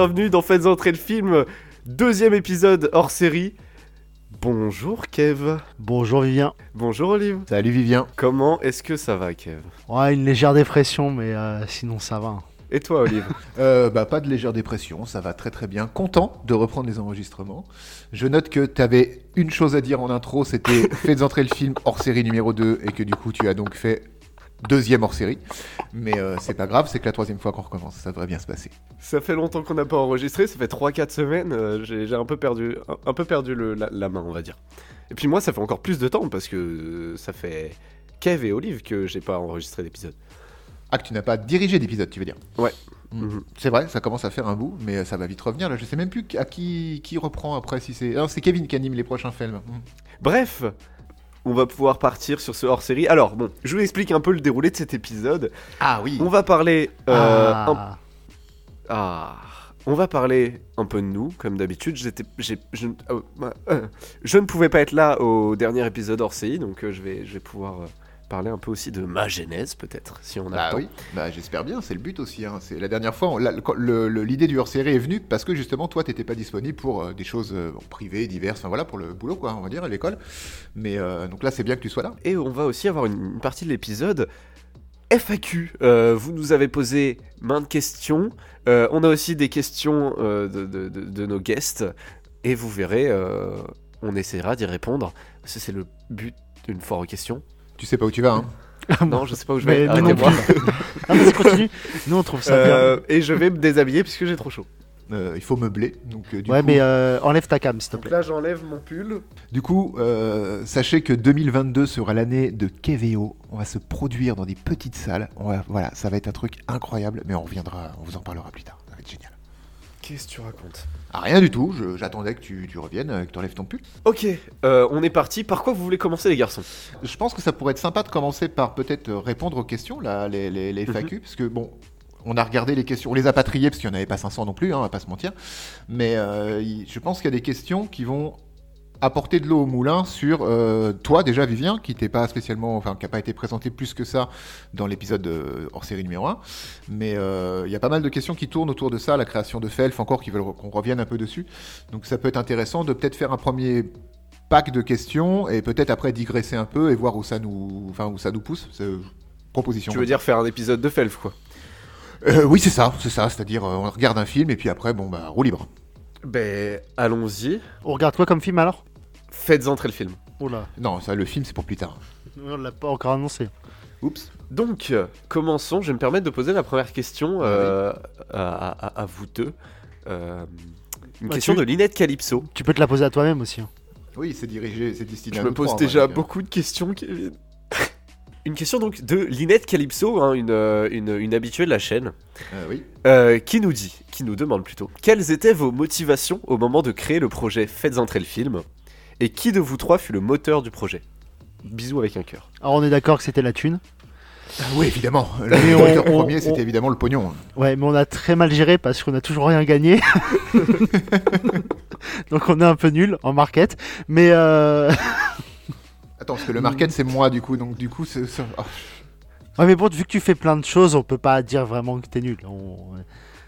bienvenue dans Faites entrer le film, deuxième épisode hors série. Bonjour Kev. Bonjour Vivien. Bonjour Olive. Salut Vivien. Comment est-ce que ça va Kev? Ouais, une légère dépression, mais euh, sinon ça va. Et toi Olive? Euh, bah, pas de légère dépression, ça va très très bien. Content de reprendre les enregistrements. Je note que tu avais une chose à dire en intro, c'était faites entrer le film hors série numéro 2 et que du coup tu as donc fait deuxième hors série. Mais euh, c'est pas grave, c'est que la troisième fois qu'on recommence, ça devrait bien se passer. Ça fait longtemps qu'on n'a pas enregistré, ça fait 3-4 semaines, euh, j'ai un peu perdu, un, un peu perdu le- la, la main on va dire. Et puis moi ça fait encore plus de temps parce que euh, ça fait Kev et Olive que j'ai pas enregistré d'épisode. Ah, que tu n'as pas dirigé d'épisode, tu veux dire? Ouais. Mm. Mhm. C'est vrai, ça commence à faire un bout, mais ça va vite revenir. Là, je sais même plus à qui, qui reprend après. Si c'est, c'est Kevin qui anime les prochains films. Mm. Bref, on va pouvoir partir sur ce hors série. Alors bon, je vous explique un peu le déroulé de cet épisode. Ah oui. On va parler euh, un Ah. Ah, on va parler un peu de nous, comme d'habitude. J'étais, j'ai, je, euh, euh, je ne pouvais pas être là au dernier épisode hors CI, donc euh, je vais, je vais pouvoir parler un peu aussi de ma genèse, peut-être, si on a Bah le temps. oui, bah, j'espère bien, c'est le but aussi. hein. C'est la dernière fois, on- la- le- le- le- l'idée du hors-série est venue parce que justement, toi, t'étais pas disponible pour euh, des choses euh, privées, diverses, enfin voilà, pour le boulot, quoi, on va dire, à l'école. Mais euh, donc là, c'est bien que tu sois là. Et on va aussi avoir une, une partie de l'épisode FAQ. Vous nous avez posé maintes questions. On a aussi des questions de, de- de- de nos guests. Et vous verrez, on essaiera d'y répondre. Parce que c'est le but d'une foire aux questions. Tu sais pas où tu vas, hein Non, je sais pas où je vais. Mais nous non Arrêtez-moi. Ah, vas-y, continue. Nous, on trouve ça Euh, et je vais me déshabiller puisque j'ai trop chaud. Euh, Il faut meubler. Donc, euh, du bien. Ouais, coup, mais euh, enlève ta cam, s'il te Donc plaît. là, j'enlève mon pull. du coup euh, sachez que 2022 sera l'année de Keveo. On va se produire dans des petites salles. On va, voilà, ça va être un truc incroyable, mais on reviendra, on vous en parlera plus tard. Ça va être génial. Qu'est-ce que tu racontes? Ah, rien du tout, je- j'attendais que tu, tu reviennes, euh, que tu enlèves ton pull. Ok, euh, on est parti. Par quoi vous voulez commencer, les garçons? Je pense que ça pourrait être sympa de commencer par peut-être euh, répondre aux questions, là, les, les, les FAQ, parce que bon, on a regardé les questions, on les a pas triées parce qu'il n'y en avait pas 500 non plus, hein, on va pas se mentir, mais euh, je pense qu'il y a des questions qui vont apporter de l'eau au moulin sur euh, toi déjà Vivien qui t'es pas spécialement enfin qui a pas été présenté plus que ça dans l'épisode euh, hors série numéro 1 mais euh, il y a pas mal de questions qui tournent autour de ça la création de Felf encore qui veulent qu'on revienne un peu dessus. Donc ça peut être intéressant de peut-être faire un premier pack de questions et peut-être après digresser un peu et voir où ça nous enfin où ça nous pousse proposition. Tu veux dire faire un épisode de Felf, quoi? Euh, oui c'est ça c'est ça c'est-à-dire euh, on regarde un film et puis après bon bah roue libre. Ben, allons-y. On regarde quoi comme film alors? Faites entrer le film. Oula, non ça le film c'est pour plus tard on l'a pas encore annoncé. oups Donc, euh, commençons. Je vais me permettre de poser la première question euh, à, à- à vous deux. Euh, une Bah, question tu- de Linette Calypso. Tu peux te la poser à toi-même aussi. hein. oui c'est dirigé c'est destiné Je à me nous pose trois, déjà donc, euh, beaucoup de questions, Kevin. une question donc de Linette Calypso, hein, une, euh, une, une habituée de la chaîne, euh, oui euh, qui nous dit, qui nous demande plutôt, quelles étaient vos motivations au moment de créer le projet Faites entrer le film? Et qui de vous trois fut le moteur du projet? Bisous avec un cœur. Alors, on est d'accord que c'était la thune. Ah oui évidemment le moteur on- on- premier c'était on- évidemment le pognon Ouais, mais on a très mal géré parce qu'on a toujours rien gagné. Donc, on est un peu nul en market. Mais euh... attends parce que le market c'est moi du coup donc du coup c'est ah, ouais, mais bon, vu que tu fais plein de choses, on peut pas dire vraiment que t'es nul. On-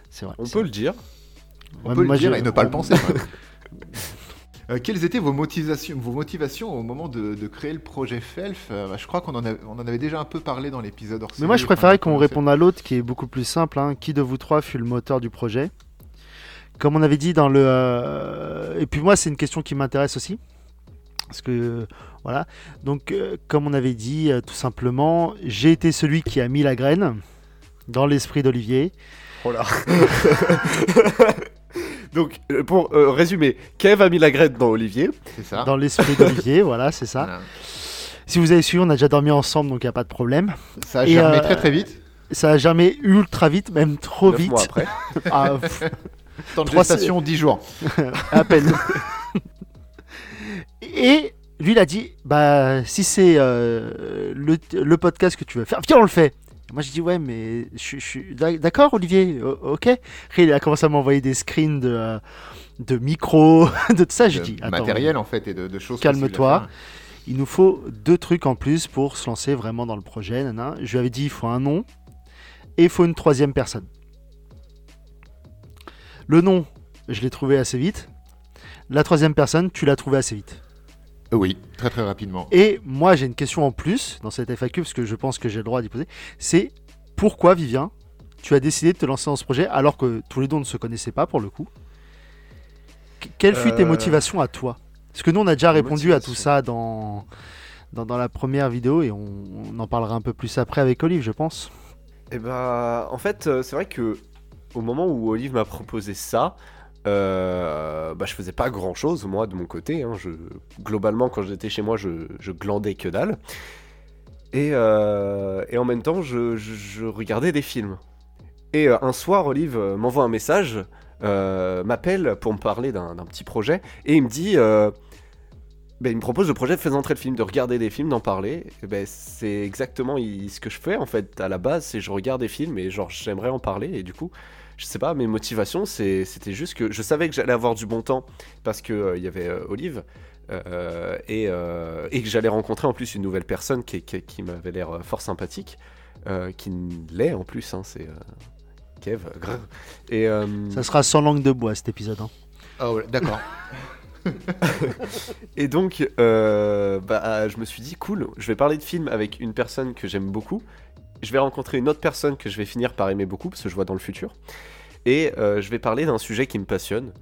C'est vrai. On peut vrai. le dire. on Ouais, peut le dire je- et ne pas le penser. Euh, quelles étaient vos motivations, vos motivations au moment de, de créer le projet Felf Euh, bah, Je crois qu'on en, a- on en avait déjà un peu parlé dans l'épisode hors Mais moi, je préférais qu'on réponde à l'autre qui est beaucoup plus simple. hein. Qui de vous trois fut le moteur du projet? Comme on avait dit dans le. euh, Et puis moi, c'est une question qui m'intéresse aussi. Parce que. Voilà. Donc, euh, comme on avait dit, euh, tout simplement, j'ai été celui qui a mis la graine dans l'esprit d'Olivier. Oh là. Donc, euh, pour euh, résumer, Kev a mis la graine dans Olivier. C'est ça. Dans l'esprit d'Olivier, voilà, c'est ça. Voilà. Si vous avez suivi, on a déjà dormi ensemble, donc il n'y a pas de problème. Ça a Et, germé euh, très très vite. Ça a jamais ultra vite, même trop Neuf vite. mois après. Ah, pff, Temps de trois- gestation 10 jours. à peine. Et lui, il a dit Bah, si c'est euh, le, le podcast que tu veux faire, viens, on le fait. Moi, je dis Ouais, mais je, suis d'ac- d'accord, Olivier, o- ok. Après, il a commencé à m'envoyer des screens de, euh, de micros, de tout ça. Je dis matériel en fait et de, de choses. Calme-toi. il nous faut deux trucs en plus pour se lancer vraiment dans le projet. nana. Je lui avais dit Il faut un nom et il faut une troisième personne. Le nom, je l'ai trouvé assez vite. La troisième personne, tu l'as trouvé assez vite. Euh, Oui, très très rapidement. Et moi, j'ai une question en plus dans cette FAQ, parce que je pense que j'ai le droit d'y poser. C'est pourquoi, Vivien, tu as décidé de te lancer dans ce projet alors que tous les deux on ne se connaissaient pas pour le coup? Qu- Quelles furent tes Euh, motivations à toi? Parce que nous, on a déjà Les répondu à tout ça dans, dans, dans la première vidéo et on, on en parlera un peu plus après avec Olive, je pense. Et bah, en fait, euh, c'est vrai que au moment où Olive m'a proposé ça, euh, bah, je faisais pas grand chose, moi, de mon côté. hein. Globalement, quand j'étais chez moi, je, glandais que dalle. Et, euh, et en même temps, je, regardais des films. Et euh, un soir, Olive euh, m'envoie un message, m'appelle pour me parler d'un petit projet, et il me dit. ben, il me propose le projet de faire entrer le film, de regarder des films, d'en parler. Ben, c'est exactement ce que je fais en fait à la base, c'est je regarde des films et genre j'aimerais en parler et du coup, je sais pas, mes motivations c'est- c'était juste que je savais que j'allais avoir du bon temps parce que euh, il y avait euh, Olive euh, et, euh, et que j'allais rencontrer en plus une nouvelle personne qui, qui, qui m'avait l'air fort sympathique, euh, qui l'est en plus, hein, c'est euh, Kev. Et euh, Ça sera sans langue de bois cet épisode. hein. Ah ouais, d'accord. Et donc, euh, bah, je me suis dit, cool, je vais parler de film avec une personne que j'aime beaucoup. Je vais rencontrer une autre personne que je vais finir par aimer beaucoup, parce que je vois dans le futur. Et euh, je vais parler d'un sujet qui me passionne.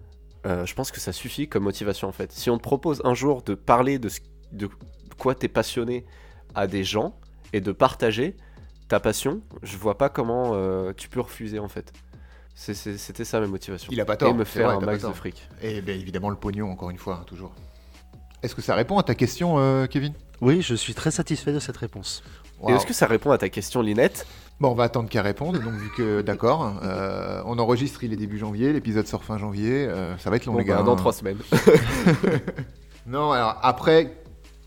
Euh, je pense que ça suffit comme motivation, en fait. Si on te propose un jour de parler de, ce- de quoi t'es passionné à des gens et de partager ta passion, je vois pas comment euh, tu peux refuser, en fait. C'était ça mes motivations. Il a pas tort. Et me faire vrai, un max de fric. Et bien évidemment le pognon, encore une fois, hein, toujours. Est-ce que ça répond à ta question, euh, Kevin? Oui, je suis très satisfait de cette réponse. Et est-ce que ça répond à ta question, Linette? Bon, on va attendre qu'elle réponde. Donc, vu que, d'accord, euh, on enregistre, il est début janvier, l'épisode sort fin janvier, euh, ça va être long, Bon, les gars. bah, Dans hein. trois semaines. Non, alors après,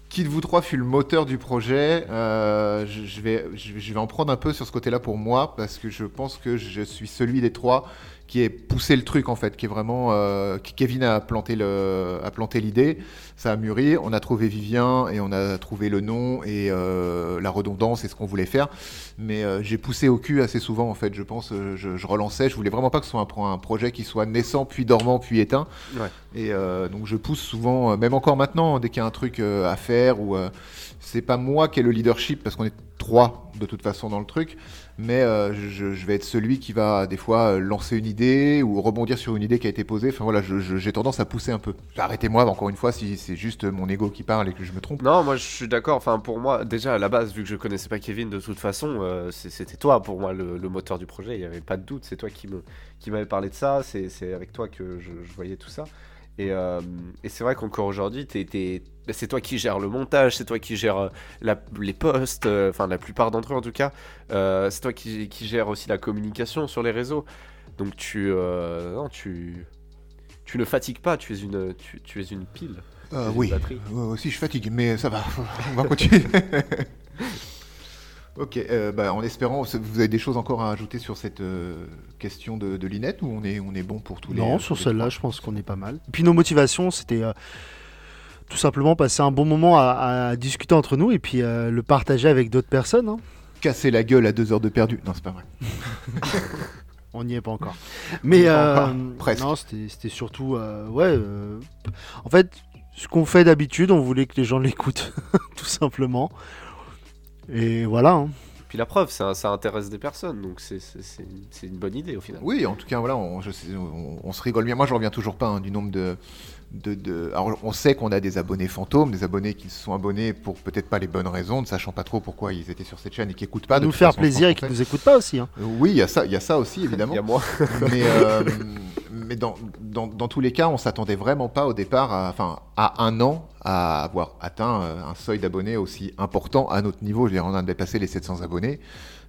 qui de vous trois fut le moteur du projet Euh, je, je vais, je, je vais en prendre un peu sur ce côté-là pour moi, parce que je pense que je suis celui des trois qui est poussé le truc en fait, qui est vraiment. Kevin a planté l'idée, ça a mûri, on a trouvé Vivien et on a trouvé le nom et euh, la redondance et ce qu'on voulait faire. Mais euh, j'ai poussé au cul assez souvent en fait, je pense, euh, je, je relançais, je voulais vraiment pas que ce soit un, pro- un projet qui soit naissant puis dormant puis éteint. Ouais. Et euh, donc je pousse souvent, même encore maintenant, dès qu'il y a un truc à faire ou c'est pas moi qui ai le leadership parce qu'on est trois de toute façon dans le truc, mais euh, je, vais être celui qui va des fois euh, lancer une idée ou rebondir sur une idée qui a été posée. Enfin voilà, j'ai tendance à pousser un peu. Arrêtez-moi encore une fois si c'est juste mon ego qui parle et que je me trompe. Non, moi je suis d'accord. Enfin, pour moi, déjà à la base, vu que je connaissais pas Kevin de toute façon, euh, c'était toi pour moi le, moteur du projet. Il y avait pas de doute. C'est toi qui me qui m'avait parlé de ça. C'est avec toi que je voyais tout ça. Et, euh, et c'est vrai qu'encore aujourd'hui, bah, c'est toi qui gères le montage, c'est toi qui gères euh, la- les posts, euh, enfin la plupart d'entre eux en tout cas. Euh, c'est toi qui, qui gère aussi la communication sur les réseaux. Donc tu, non, tu, tu ne fatigues pas. Tu es une, tu, tu es une pile. Oui, batterie. Aussi je fatigue, mais ça va, on va continuer. ok, euh, bah, en espérant, vous avez des choses encore à ajouter sur cette euh, question de, de Linette ou on est, on est bon pour tous les Non, sur celle-là, je pense qu'on est pas mal. Puis nos motivations, c'était euh, tout simplement passer un bon moment à, à discuter entre nous et puis le partager avec d'autres personnes. hein. Casser la gueule à deux heures de perdu. Non, c'est pas vrai. On n'y est pas encore. Mais Pas encore, non, c'était c'était surtout ouais. en fait, ce qu'on fait d'habitude, on voulait que les gens l'écoutent, tout simplement. Et voilà. hein. Puis la preuve, ça, ça intéresse des personnes, donc c'est c'est- c'est une, c'est une bonne idée au final. Oui, en tout cas, voilà, on, je sais- on- on se rigole bien. Moi, je reviens toujours pas hein, du nombre de. de, de- Alors, on sait qu'on a des abonnés fantômes, des abonnés qui se sont abonnés pour peut-être pas les bonnes raisons, ne sachant pas trop pourquoi ils étaient sur cette chaîne et qui écoutent pas. de nous faire façon, plaisir et qu'on nous écoutent pas aussi. hein. fait. Oui, il y a ça, il y a ça aussi évidemment. Il y a moi. mais euh, mais dans, dans, dans tous les cas, on s'attendait vraiment pas au départ, à, enfin, à un an, à avoir atteint euh, un seuil d'abonnés aussi important à notre niveau. Je veux dire, on a dépassé les 700 abonnés.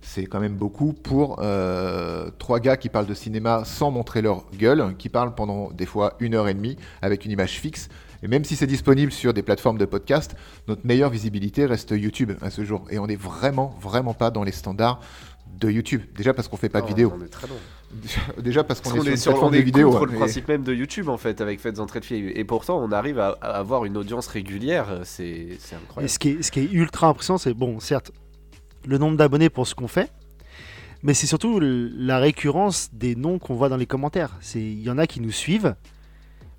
C'est quand même beaucoup pour euh, trois gars qui parlent de cinéma sans montrer leur gueule, qui parlent pendant des fois une heure et demie avec une image fixe. Et même si c'est disponible sur des plateformes de podcast, notre meilleure visibilité reste YouTube à ce jour. Et on n'est vraiment, vraiment pas dans les standards de YouTube. Déjà parce qu'on fait pas de Non, vidéo. On est très loin. Déjà parce qu'on est, est, sur, plateforme on de est vidéo. contre le et- principe même de YouTube en fait, avec Faites entrer de filles. Et pourtant, on arrive à, à avoir une audience régulière, c'est Et incroyable. ce qui est, ce qui est ultra impressionnant, c'est bon, certes, le nombre d'abonnés pour ce qu'on fait, mais c'est surtout la récurrence des noms qu'on voit dans les commentaires. C'est il y en a qui nous suivent,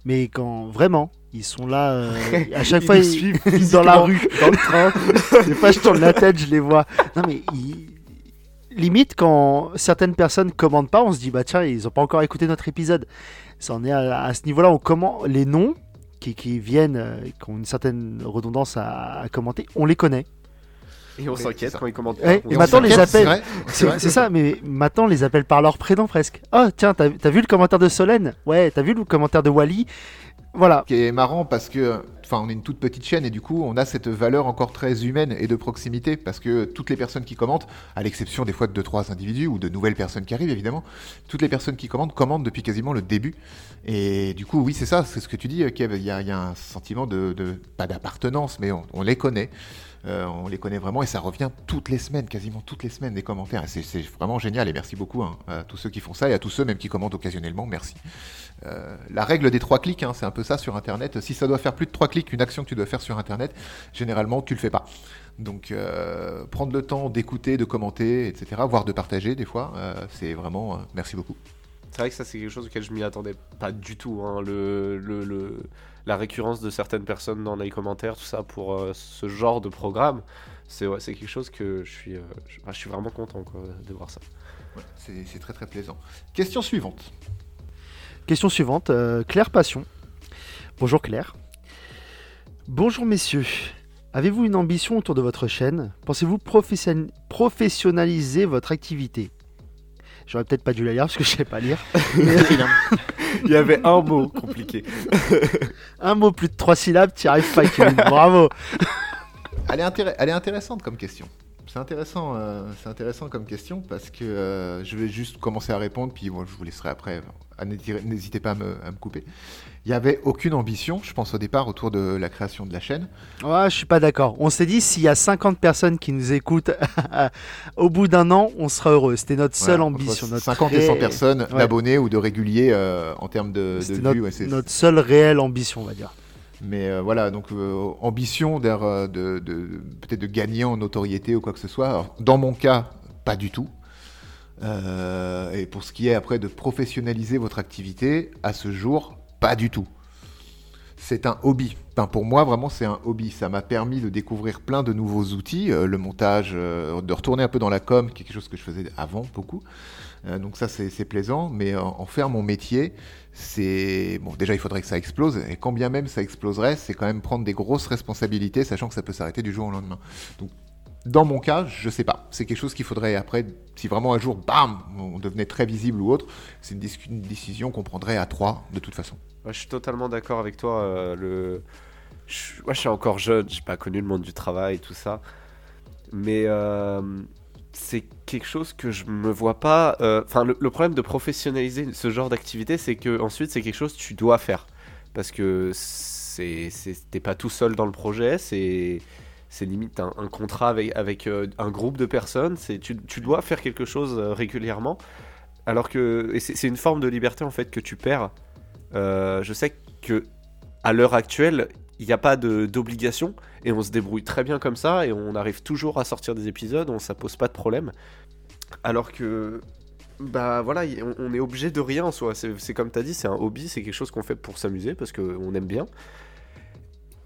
mais quand vraiment ils sont là euh, à chaque Ils fois ils- suivent dans la rue, dans le train. Des fois je tourne la tête, je les vois. Non mais ils- limite quand certaines personnes commandent pas, on se dit bah tiens ils ont pas encore écouté notre épisode. Ça en est à, à ce niveau-là, on commente les noms qui, qui viennent, euh, qui ont une certaine redondance à, à commenter, on les connaît. Et on s'inquiète quand ils commentent. Ouais, pas. et maintenant, les vrai, C'est ça, mais maintenant on les appelle par leur prénom presque. Oh tiens, t'as t'as vu le commentaire de Solène? Ouais, t'as vu le commentaire de Wally? Voilà. qui est marrant parce que, enfin, on est une toute petite chaîne et du coup, on a cette valeur encore très humaine et de proximité parce que toutes les personnes qui commentent, à l'exception des fois de deux trois individus ou de nouvelles personnes qui arrivent évidemment, toutes les personnes qui commentent commentent depuis quasiment le début. Et du coup, oui, c'est ça, c'est ce que tu dis, Kev. Il y a, un sentiment de, pas d'appartenance, mais on les connaît. Euh, on les connaît vraiment et ça revient toutes les semaines, quasiment toutes les semaines, des commentaires. C'est vraiment génial et merci beaucoup hein, à tous ceux qui font ça et à tous ceux même qui commentent occasionnellement. Merci. Euh, la règle des trois clics, hein, c'est un peu ça sur Internet. Si ça doit faire plus de trois clics, une action que tu dois faire sur Internet, généralement tu le fais pas. Donc euh, prendre le temps d'écouter, de commenter, etc., voire de partager des fois, c'est vraiment merci beaucoup. C'est vrai que ça, c'est quelque chose auquel je m'y attendais pas du tout. hein, le- la récurrence de certaines personnes dans les commentaires, tout ça, pour euh, ce genre de programme, c'est ouais, quelque chose que je suis, euh, je, enfin, je suis vraiment content quoi, de voir ça. Ouais, c'est très très plaisant. Question suivante. Question suivante, euh, Claire Passion. Bonjour Claire. Bonjour messieurs. Avez-vous une ambition autour de votre chaîne? Pensez-vous profession- professionnaliser votre activité? J'aurais peut-être pas dû la lire parce que je sais pas lire. Il y avait un mot compliqué. Un mot plus de trois syllabes, tu y arrives pas, Kevin. Bravo. Elle est, elle est intéressante comme question. C'est intéressant, euh, c'est intéressant comme question parce que euh, je vais juste commencer à répondre, puis bon, je vous laisserai après. N'hésitez- N'hésitez pas à me, à me couper. Il n'y avait aucune ambition, je pense au départ, autour de la création de la chaîne. Ouais, je suis pas d'accord. On s'est dit s'il y a 50 personnes qui nous écoutent au bout d'un an, on sera heureux. C'était notre seule ambition. Notre 50 et 100 ré- personnes Ouais. d'abonnés ou de réguliers euh, en termes de, de vues. ouais, c'est- notre seule réelle ambition, on va dire. Mais euh, voilà, donc euh, ambition de, de- peut-être de gagner en notoriété ou quoi que ce soit. Alors, dans mon cas, pas du tout. Euh, et pour ce qui est après de professionnaliser votre activité, à ce jour, pas du tout. C'est un hobby. Enfin, pour moi, vraiment, c'est un hobby. Ça m'a permis de découvrir plein de nouveaux outils, euh, le montage, euh, de retourner un peu dans la com, quelque chose que je faisais avant beaucoup. Euh, donc ça, c'est plaisant. Mais en, en faire mon métier, c'est bon. Déjà, il faudrait que ça explose. Et quand bien même ça exploserait, c'est quand même prendre des grosses responsabilités, sachant que ça peut s'arrêter du jour au lendemain. Donc, dans mon cas, je sais pas. C'est quelque chose qu'il faudrait après, si vraiment un jour, bam, on devenait très visible ou autre, c'est une, décision qu'on prendrait à trois de toute façon. Je suis totalement d'accord avec toi. euh, je... ouais, je suis encore jeune, j'ai pas connu le monde du travail, tout ça. Mais euh, c'est quelque chose que je me vois pas. euh, Enfin, le, problème de professionnaliser ce genre d'activité, c'est que ensuite c'est quelque chose que tu dois faire. Parce que t'es pas tout seul dans le projet, c'est limite un, contrat avec, euh, un groupe de personnes. C'est, tu, dois faire quelque chose euh, régulièrement. Alors que c'est, une forme de liberté en fait que tu perds. Euh, je sais que à l'heure actuelle, il n'y a pas d'obligation et on se débrouille très bien comme ça et on arrive toujours à sortir des épisodes, on, ça pose pas de problème. Alors que, bah voilà, on, on est obligé de rien en soi. C'est comme tu as dit, c'est un hobby, c'est quelque chose qu'on fait pour s'amuser parce qu'on aime bien.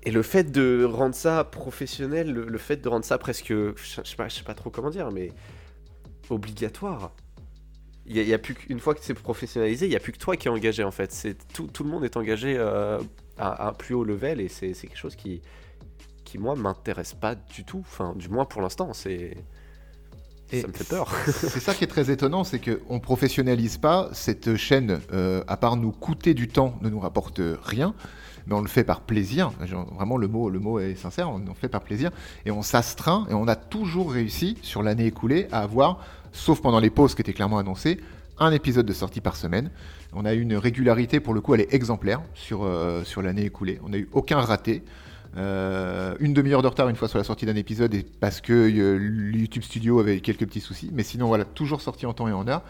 Et le fait de rendre ça professionnel, le, le fait de rendre ça presque, je sais je sais pas, je sais pas trop comment dire, mais obligatoire. Il y a, il y a plus qu'une fois que c'est professionnalisé, il y a plus que toi qui es engagé en fait. C'est tout, tout le monde est engagé euh, à, à un plus haut level et c'est quelque chose qui, qui moi m'intéresse pas du tout. Enfin, du moins pour l'instant, c'est ça me fait peur. C'est ça qui est très étonnant, c'est qu'on ne professionnalise pas cette chaîne, euh, à part nous coûter du temps, ne nous rapporte rien, mais on le fait par plaisir. Vraiment, le mot, le mot est sincère, on le fait par plaisir, et on s'astreint, et on a toujours réussi, sur l'année écoulée, à avoir, sauf pendant les pauses qui étaient clairement annoncées, un épisode de sortie par semaine. On a eu une régularité, pour le coup, elle est exemplaire sur, euh, l'année écoulée. On n'a eu aucun raté. Euh, une demi-heure de retard une fois sur la sortie d'un épisode et parce que euh, YouTube Studio avait quelques petits soucis, mais sinon voilà, toujours sorti en temps et en heure.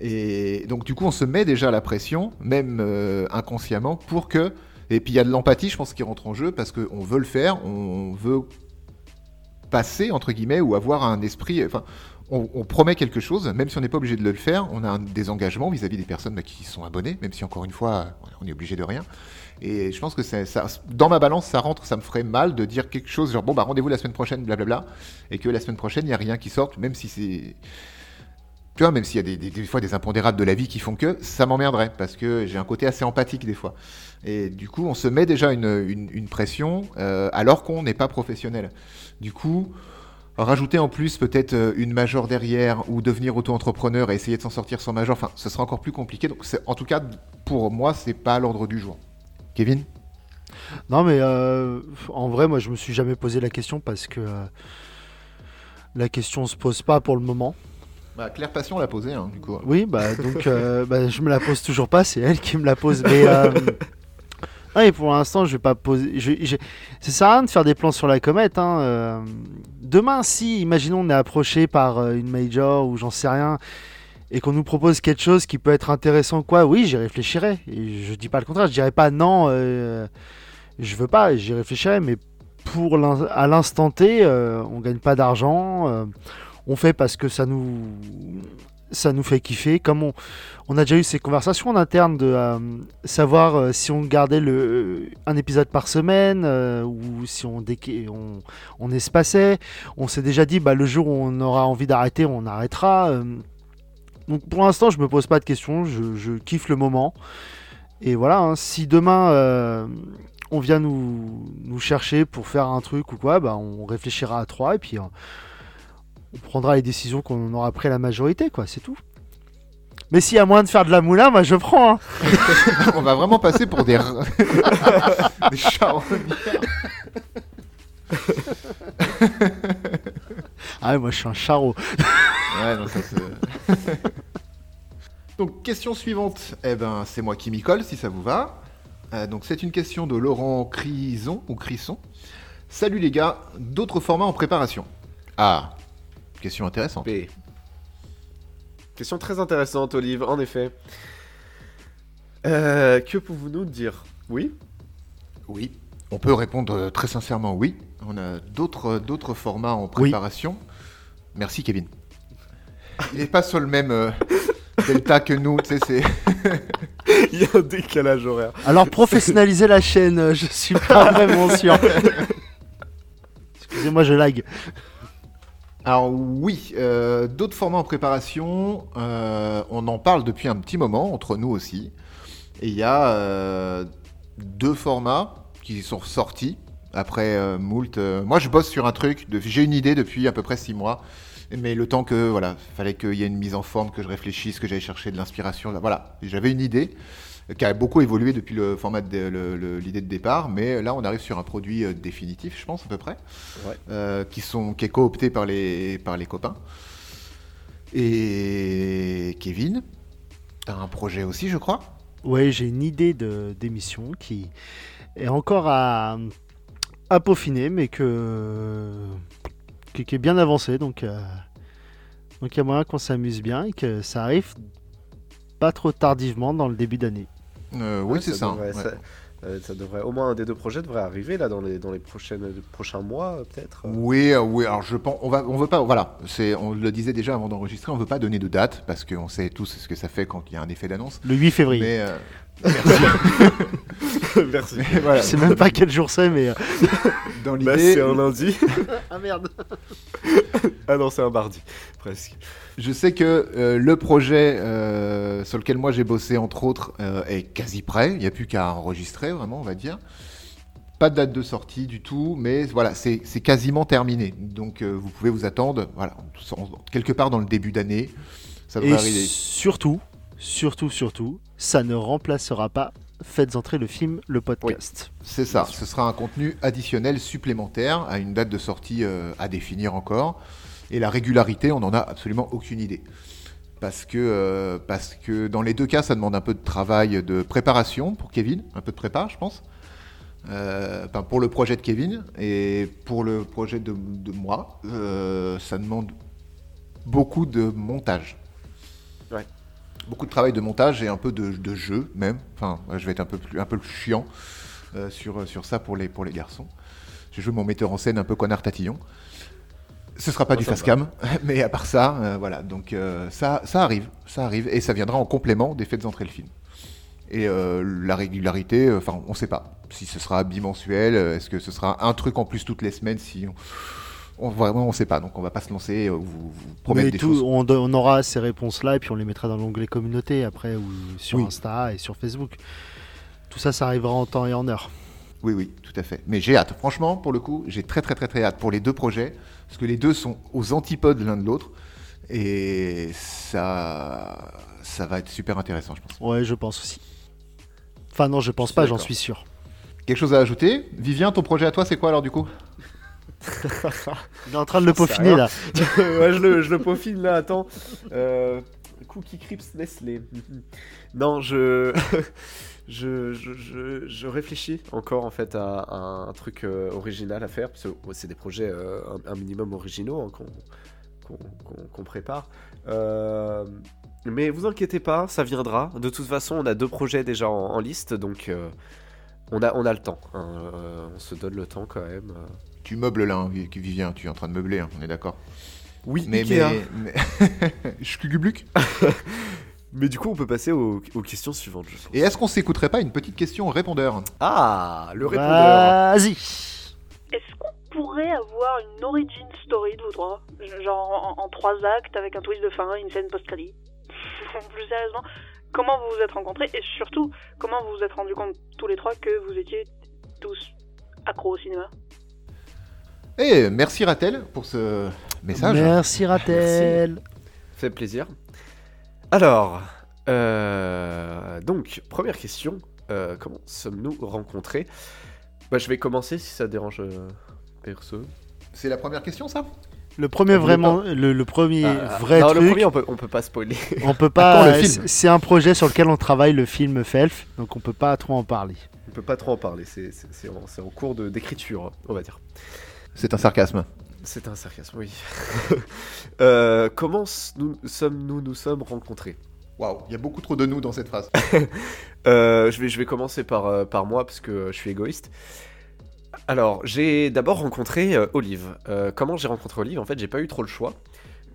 Et donc du coup on se met déjà la pression, même inconsciemment, pour que... Et puis il y a de l'empathie je pense qui rentre en jeu parce qu'on veut le faire, on veut passer entre guillemets ou avoir un esprit... Enfin, on, promet quelque chose, même si on n'est pas obligé de le faire, on a un- des engagements vis-à-vis des personnes bah, qui sont abonnées, même si encore une fois, on est obligé de rien. Et je pense que ça, dans ma balance, ça rentre, ça me ferait mal de dire quelque chose genre bon bah rendez-vous la semaine prochaine, blablabla, et que la semaine prochaine il n'y a rien qui sorte, même si c'est tu vois, même s'il y a des, des- des fois des impondérables de la vie qui font que, ça m'emmerderait, parce que j'ai un côté assez empathique des fois. Et du coup, on se met déjà une, une- une pression, euh, alors qu'on n'est pas professionnel. Du coup, rajouter en plus peut-être euh, une major derrière, ou devenir auto-entrepreneur et essayer de s'en sortir sans major, enfin, ce sera encore plus compliqué. Donc, en tout cas, pour moi, c'est pas l'ordre du jour. Kevin? Non, mais euh, en vrai, moi, je me suis jamais posé la question parce que euh, la question se pose pas pour le moment. bah, Claire Passion l'a posé, hein, du coup. Oui, bah donc euh, bah, je me la pose toujours pas, c'est elle qui me la pose. Mais euh, non, et pour l'instant, je vais pas poser. Je, je- ça sert à rien de faire des plans sur la comète. hein, euh. Demain, si, imaginons, on est approché par euh, une major ou j'en sais rien, et qu'on nous propose quelque chose qui peut être intéressant, quoi, oui, j'y réfléchirai. Et je dis pas le contraire, je dirais pas non, euh, je veux pas, j'y réfléchirai, mais pour à l'instant T, euh, on gagne pas d'argent. euh, on fait parce que ça nous ça nous fait kiffer. Comme on, a déjà eu ces conversations en interne de euh, savoir euh, si on gardait le, un épisode par semaine euh, ou si on, on, on espaçait. On s'est déjà dit, bah, le jour où on aura envie d'arrêter, on arrêtera. euh. donc pour l'instant, je me pose pas de questions. Je, kiffe le moment. Et voilà, hein, si demain euh, on vient nous, chercher pour faire un truc ou quoi, bah, on réfléchira à trois et puis euh, on prendra les décisions qu'on aura pris à la majorité, quoi, c'est tout. Mais s'il y a moyen de faire de la moulin, moi je prends. hein. On va vraiment passer pour des, des charognards. Ah ouais, moi je suis un charreau. Ouais, non, ça c'est. donc, question suivante. Eh ben, c'est moi qui m'y colle, si ça vous va. Euh, donc, c'est une question de Laurent Crison ou Crisson. Salut les gars, d'autres formats en préparation. Ah, question intéressante. Question très intéressante, Olive, en effet. Euh, que pouvez-vous nous dire? Oui? Oui, on peut répondre euh, très sincèrement oui. On a d'autres d'autres formats en préparation. Merci Kevin. Il n'est pas sur le même euh, delta que nous, tu sais, c'est. Il y a un décalage horaire. Alors professionnaliser la chaîne, euh, je suis pas vraiment sûr. Excusez-moi, je lag. Alors oui, euh, d'autres formats en préparation, euh, on en parle depuis un petit moment, entre nous aussi. Et il y a euh, deux formats qui sont sortis après moult. moi je bosse sur un truc, de- j'ai une idée depuis à peu près six mois. Mais le temps que, voilà, fallait qu'il y ait une mise en forme, que je réfléchisse, que j'aille chercher de l'inspiration. là, Voilà, j'avais une idée qui a beaucoup évolué depuis le format de le- le- l'idée de départ. Mais là, on arrive sur un produit euh, définitif, je pense, à peu près Ouais. euh, qui, sont, qui est coopté par les, par les copains. Et Kevin, t'as un projet aussi, je crois? Ouais, j'ai une idée de d'émission qui est encore à, à peaufiner, mais que qui, qui est bien avancée. Donc, euh, donc il y a moyen qu'on s'amuse bien et que ça arrive pas trop tardivement dans le début d'année. Euh, Oui, c'est ça. devrait- ouais. ça, euh, ça devrait, au moins un des deux projets devrait arriver là dans les, dans les prochaines, prochains mois, peut-être. Oui, euh, oui. Alors je pense, on va, on veut pas. Voilà, c'est, on le disait déjà avant d'enregistrer, on veut pas donner de date parce qu'on sait tous ce que ça fait quand il y a un effet d'annonce. Le 8 février. Mais, euh, Merci. mais voilà, Je sais même pas quel jour c'est, mais. dans Bah, l'idée, c'est un lundi. Ah merde ah non, c'est un mardi, presque. Je sais que euh, le projet euh, sur lequel moi j'ai bossé, entre autres, euh, est quasi prêt. Il n'y a plus qu'à enregistrer, vraiment, on va dire. Pas de date de sortie du tout, mais voilà, c'est quasiment terminé. Donc vous pouvez vous attendre, voilà, quelque part dans le début d'année, ça devrait Et arriver. surtout, surtout, surtout, ça ne remplacera pas Faites entrer le film, le podcast. C'est ça, ce sera un contenu additionnel supplémentaire à une date de sortie euh, à définir encore. Et la régularité, on n'en a absolument aucune idée. Parce que, euh, parce que dans les deux cas, ça demande un peu de travail de préparation pour Kevin, un peu de prépa, je pense. Euh, enfin, pour le projet de Kevin et pour le projet de, de moi, euh, ça demande beaucoup de montage. Ouais. Beaucoup de travail de montage et un peu de, de jeu même. Enfin, je vais être un peu plus, un peu plus chiant euh, sur, sur ça pour les, pour les garçons. J'ai joué mon metteur en scène un peu connard tatillon. Ce sera pas Moi, du ça me fast cam, mais à part ça, euh, voilà. Donc euh, ça, ça arrive, ça arrive, et ça viendra en complément des faites entrer le film. Et euh, la régularité, euh, enfin, on sait pas si ce sera bimensuel, euh, est-ce que ce sera un truc en plus toutes les semaines, si on, on- vraiment on sait pas. Donc on va pas se lancer, euh, vous, vous promettre Mais des tout, choses. on, aura ces réponses-là et puis on les mettra dans l'onglet communauté après ou sur Oui. Insta et sur Facebook. Tout ça, ça arrivera en temps et en heure. Oui, oui, tout à fait. Mais j'ai hâte. Franchement, pour le coup, j'ai très, très, très, très hâte pour les deux projets, parce que les deux sont aux antipodes l'un de l'autre, et ça, ça va être super intéressant, je pense. Ouais, je pense aussi. Enfin non, je pense pas, j'en suis sûr. Quelque chose à ajouter? Vivien, ton projet à toi, c'est quoi alors du coup? Il est en train de le peaufiner là. ouais, je le, je le peaufine là, attends. Euh, Cookie Crips Nestlé. Non, je... je, je, je, je réfléchis encore en fait à, à un truc euh, original à faire, parce que c'est des projets euh, un, un minimum originaux hein, qu'on prépare. Euh, mais vous inquiétez pas, ça viendra. De toute façon, on a deux projets déjà en, en liste, donc euh, on, a, on a le temps. hein. On se donne le temps quand même. Tu meubles là, hein, Vi- Vivien, tu es en train de meubler, hein, on est d'accord. Oui, Mais, Ikea. mais, mais... Mais du coup, on peut passer aux, aux questions suivantes, je pense. Et est-ce qu'on s'écouterait pas une petite question répondeur Ah, le répondeur. Vas-y. Est-ce qu'on pourrait avoir une origin story de vous trois? Genre en, en trois actes avec un twist de fin, une scène post-crédit Plus sérieusement, comment vous vous êtes rencontrés et surtout, comment vous vous êtes rendu compte tous les trois que vous étiez tous accros au cinéma? Eh, merci Ratel pour ce message. Merci Ratel. Fait plaisir. Alors, euh, donc, première question. euh, comment sommes-nous rencontrés? Bah, Je vais commencer si ça dérange euh, personne. C'est la première question ça? Le premier voulez vraiment, le, le premier Ah, vrai non, truc, le premier, on peut, on peut pas spoiler. on peut pas. c'est- un projet sur lequel on travaille, le film Felf, donc on peut pas trop en parler. on peut pas trop en parler. C'est en, c'est en cours de- d'écriture, on va dire. C'est un sarcasme. C'est un sarcasme, oui. Euh, comment nous sommes-nous nous sommes rencontrés? Waouh, il y a beaucoup trop de nous dans cette phrase. Euh, je, vais, je vais commencer par, euh, par moi parce que je suis égoïste. Alors, j'ai d'abord rencontré euh, Olive. Comment j'ai rencontré Olive? En fait, j'ai pas eu trop le choix.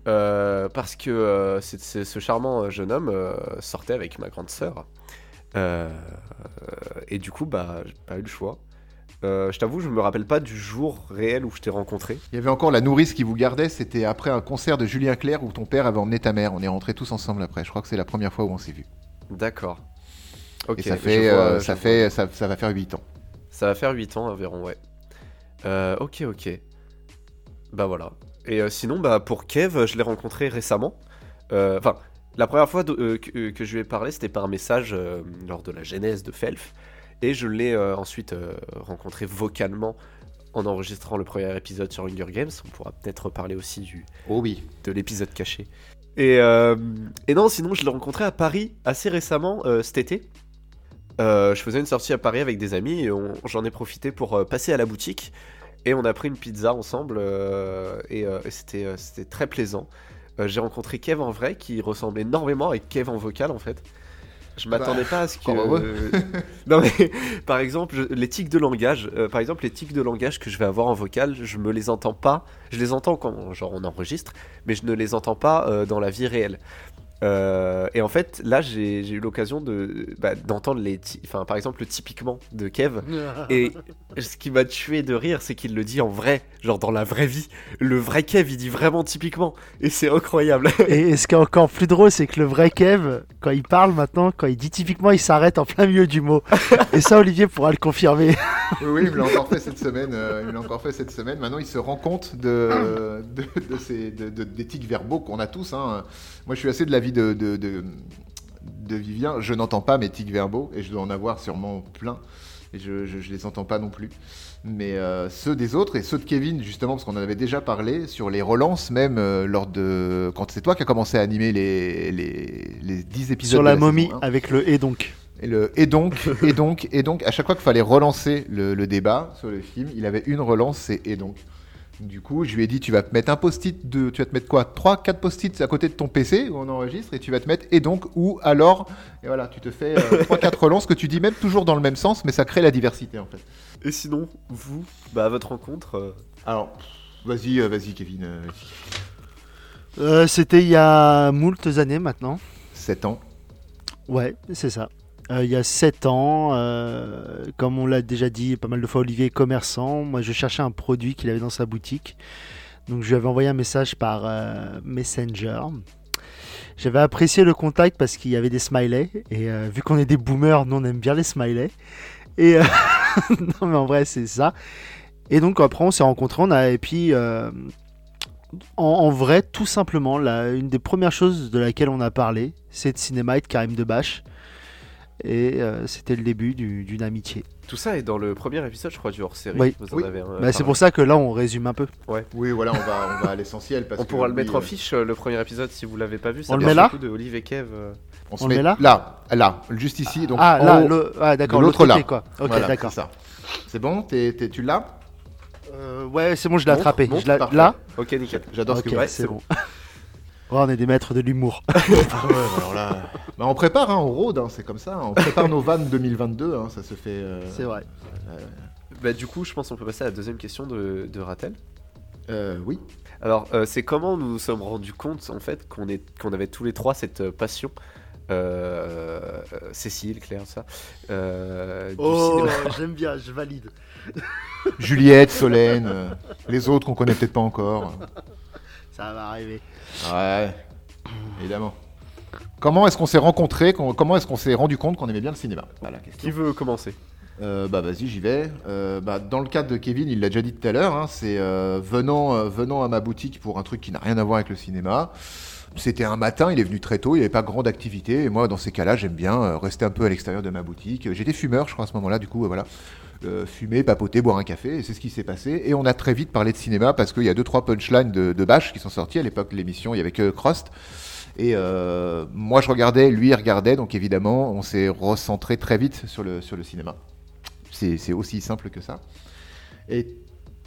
Parce que ce charmant jeune homme sortait avec ma grande sœur. Et du coup, bah, j'ai pas eu le choix. Euh, je t'avoue, je me rappelle pas du jour réel où je t'ai rencontré. Il y avait encore la nourrice qui vous gardait, c'était après un concert de Julien Clerc où ton père avait emmené ta mère. On est rentrés tous ensemble après. Je crois que c'est la première fois où on s'est vus. D'accord. Ok. Et ça fait, vois, euh, je ça, vois. fait ça, ça va faire 8 ans. Ça va faire 8 ans environ, ouais. Euh, ok, ok. Bah voilà. Et sinon, bah pour Kev, je l'ai rencontré récemment. Enfin, la première fois de- que, que je lui ai parlé, c'était par message lors de la genèse de Felf. Et je l'ai euh, ensuite euh, rencontré vocalement en enregistrant le premier épisode sur Hunger Games. On pourra peut-être reparler aussi du, Oh oui. de l'épisode caché. Et, euh, et non, sinon, je l'ai rencontré à Paris assez récemment, euh, cet été. Euh, je faisais une sortie à Paris avec des amis et j'en ai profité pour passer à la boutique. Et on a pris une pizza ensemble et, et c'était très plaisant. J'ai rencontré Kev en vrai qui ressemble énormément à Kev en vocal en fait. Je Bah, m'attendais pas à ce que. euh, non mais par exemple, je- les tics de langage, euh, par exemple les tics de langage que je vais avoir en vocal, je me les entends pas. Je les entends quand genre on enregistre, mais je ne les entends pas euh, dans la vie réelle. Euh, et en fait, là, j'ai eu l'occasion de bah, d'entendre les, enfin, par exemple, le typiquement de Kev. Et ce qui m'a tué de rire, c'est qu'il le dit en vrai, genre dans la vraie vie. Le vrai Kev, il dit vraiment typiquement, et c'est incroyable. Et, et ce qui est encore plus drôle, c'est que le vrai Kev, quand il parle maintenant, quand il dit typiquement, il s'arrête en plein milieu du mot. Et ça, Olivier pourra le confirmer. Oui, oui, il me l'a encore fait cette semaine. euh, il l'a encore fait cette semaine. Maintenant, il se rend compte de, de, de ces, de, de- des tics verbaux qu'on a tous. hein. Moi, je suis assez de l'avis de, de, de, de Vivien. Je n'entends pas mes tics verbaux et je dois en avoir sûrement plein. Et je, je, je les entends pas non plus. Mais euh, ceux des autres et ceux de Kevin, justement, parce qu'on en avait déjà parlé sur les relances, même euh, lors de. Quand c'est toi qui as commencé à animer les, les, les 10 épisodes Sur de la saison momie, 1. avec le et donc. Et, le, et donc, et donc, et donc, à chaque fois qu'il fallait relancer le, le débat sur le film, il avait une relance, c'est et donc. Du coup, je lui ai dit, tu vas te mettre un post-it de, tu vas te mettre quoi, 3, 4 post-it à côté de ton PC où on enregistre, et tu vas te mettre et donc ou alors, et voilà, tu te fais 3, 4 relances que tu dis même toujours dans le même sens, mais ça crée la diversité en fait. Et sinon, vous, bah, à votre rencontre, euh, Alors, Vas-y, euh, vas-y, Kevin. euh, Euh, C'était il y a moultes années maintenant. 7 ans. Ouais, c'est ça. Euh, il y a 7 ans, euh, comme on l'a déjà dit pas mal de fois, Olivier est commerçant. Moi, je cherchais un produit qu'il avait dans sa boutique. Donc, je lui avais envoyé un message par euh, Messenger. J'avais apprécié le contact parce qu'il y avait des smileys. Et vu qu'on est des boomers, nous, on aime bien les smileys. Et non, mais en vrai, c'est ça. Et donc, après, on s'est rencontrés. On a, et puis, en, vrai, tout simplement, une des premières choses de laquelle on a parlé, c'est de cinéma et de Karim Debache. Et euh, c'était le début du- d'une amitié. Tout ça est dans le premier épisode, je crois, du hors-série. Oui. Vous en Oui. Bah, c'est pour ça que là, on résume un peu. Oui, voilà, on va, on va à l'essentiel. parce On que pourra le mettre en euh, fiche, euh, le premier épisode, si vous l'avez pas vu. Ça On le met là de Olive et Kev. On se On met met là Là, là, juste ici. Donc ah, en là, haut. le- ah, d'accord, l'autre là. quoi. Ok, Voilà, d'accord. c'est ça. C'est bon? T'es- t'es- Tu l'as? Euh, ouais, c'est bon, je l'ai attrapé. montre, Je là Ok, nickel. J'adore ce que ouais, c'est c'est bon. Ouais, on est des maîtres de l'humour. Ah ouais, alors là... bah, on prépare, hein, on rôde, hein, c'est comme ça. On prépare nos vannes 2022, hein, ça se fait. euh, c'est vrai. Bah, du coup, je pense qu'on peut passer à la deuxième question de, de Ratel. euh, oui. Alors, euh, c'est comment nous nous sommes rendus compte, en fait, qu'on est, qu'on avait tous les trois cette euh, passion. euh, euh, Cécile, Claire, ça. euh, Oh, j'aime bien, je valide. Juliette, Solène, euh, les autres qu'on connaît peut-être pas encore. Ça va arriver. Ouais, évidemment. Comment est-ce qu'on s'est rencontrés Comment est-ce qu'on s'est rendu compte qu'on aimait bien le cinéma? Voilà. Qui veut commencer? Euh, bah vas-y, j'y vais. Euh, bah, dans le cadre de Kevin, il l'a déjà dit tout à l'heure, hein, c'est euh, venant, euh, venant à ma boutique pour un truc qui n'a rien à voir avec le cinéma. C'était un matin, il est venu très tôt, il n'y avait pas grande activité. Et moi, dans ces cas-là, j'aime bien euh, rester un peu à l'extérieur de ma boutique. J'étais fumeur, je crois, à ce moment-là, du coup, euh, voilà. Euh, fumer, papoter, boire un café, et c'est ce qui s'est passé. Et on a très vite parlé de cinéma parce qu'il y a deux, trois punchlines de, de qui sont sortis. À l'époque de l'émission, il y avait que Crost. Et euh, moi, je regardais, lui, il regardait. Donc, évidemment, on s'est recentré très vite sur le, cinéma. C'est aussi simple que ça. Et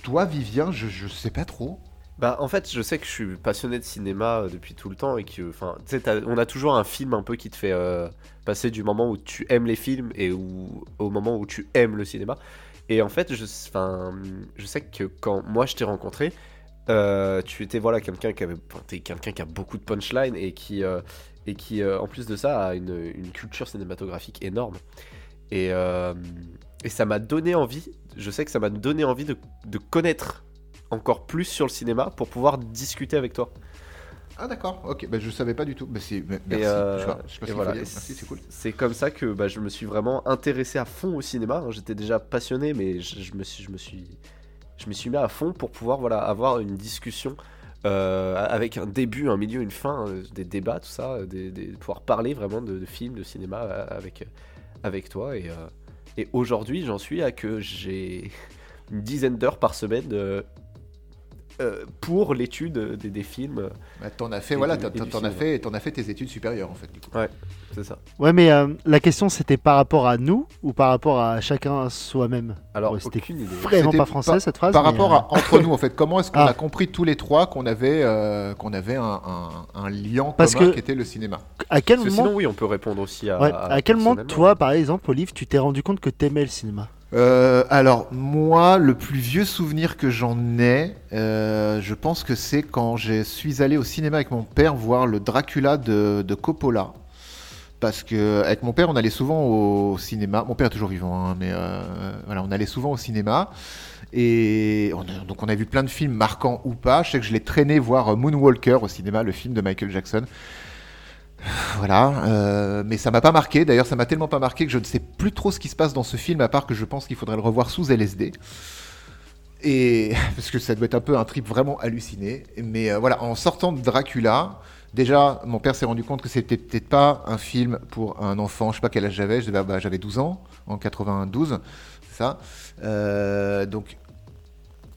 toi, Vivien, je, je sais pas trop. Bah, en fait, je sais que je suis passionné de cinéma euh, depuis tout le temps et que, enfin, on a toujours un film un peu qui te fait euh, passer du moment où tu aimes les films et où, au moment où tu aimes le cinéma. Et en fait, je, je sais que quand moi je t'ai rencontré, euh, tu étais voilà quelqu'un qui avait, quelqu'un qui a beaucoup de punchline et qui, et qui, en plus de ça, a une, une culture cinématographique énorme. Et, et ça m'a donné envie. Je sais que ça m'a donné envie de, de connaître encore plus sur le cinéma pour pouvoir discuter avec toi. Ah d'accord, ok, bah, je savais pas du tout. Bah, c'est- bah, Et, merci, euh, je sais pas, je sais pas et ce qu'il voilà. faut dire. Et Merci, c'est cool. C'est comme ça que bah, je me suis vraiment intéressé à fond au cinéma. J'étais déjà passionné, mais je, je me suis, je me suis, je me suis mis à fond pour pouvoir voilà avoir une discussion euh, avec un début, un milieu, une fin, euh, des débats, tout ça, des, des- pouvoir parler vraiment de, de films, de cinéma avec avec toi. Et, euh, et aujourd'hui, j'en suis à que j'ai une dizaine d'heures par semaine. Euh, pour l'étude des, des films, Bah, t'en as fait, Et voilà, du- t'en, as fait, t'en as fait tes études supérieures en fait. Du coup. c'est ça. Ouais, mais euh, la question c'était par rapport à nous ou par rapport à chacun soi-même? Alors, Ouais, c'était aucune idée. Vraiment C'était pas français par- cette phrase. Par mais, rapport euh, à entre nous en fait, comment est-ce qu'on Ah. a compris tous les trois qu'on avait, euh, qu'on avait un, un, un lien Parce commun que- qui était le cinéma? à quel Parce que moment, sinon, oui, on peut répondre aussi à. ouais, à quel moment toi, par exemple, Olive, tu t'es rendu compte que t'aimais le cinéma? Euh, alors moi, le plus vieux souvenir que j'en ai, euh, je pense que c'est quand je suis allé au cinéma avec mon père voir le Dracula de, Coppola. Parce que avec mon père, on allait souvent au cinéma. Mon père est toujours vivant, hein, mais euh, on allait souvent au cinéma. Et donc on a vu plein de films marquants ou pas. Je sais que je l'ai traîné voir Moonwalker au cinéma, le film de Michael Jackson. Voilà, euh, mais ça m'a pas marqué. D'ailleurs, ça m'a tellement pas marqué que je ne sais plus trop ce qui se passe dans ce film, à part que je pense qu'il faudrait le revoir sous LSD. Et parce que ça doit être un peu un trip vraiment halluciné. Mais euh, voilà, en sortant de Dracula, déjà, mon père s'est rendu compte que c'était peut-être pas un film pour un enfant. Je sais pas quel âge j'avais. je devais- bah, J'avais 12 ans en 92, c'est ça. Euh, donc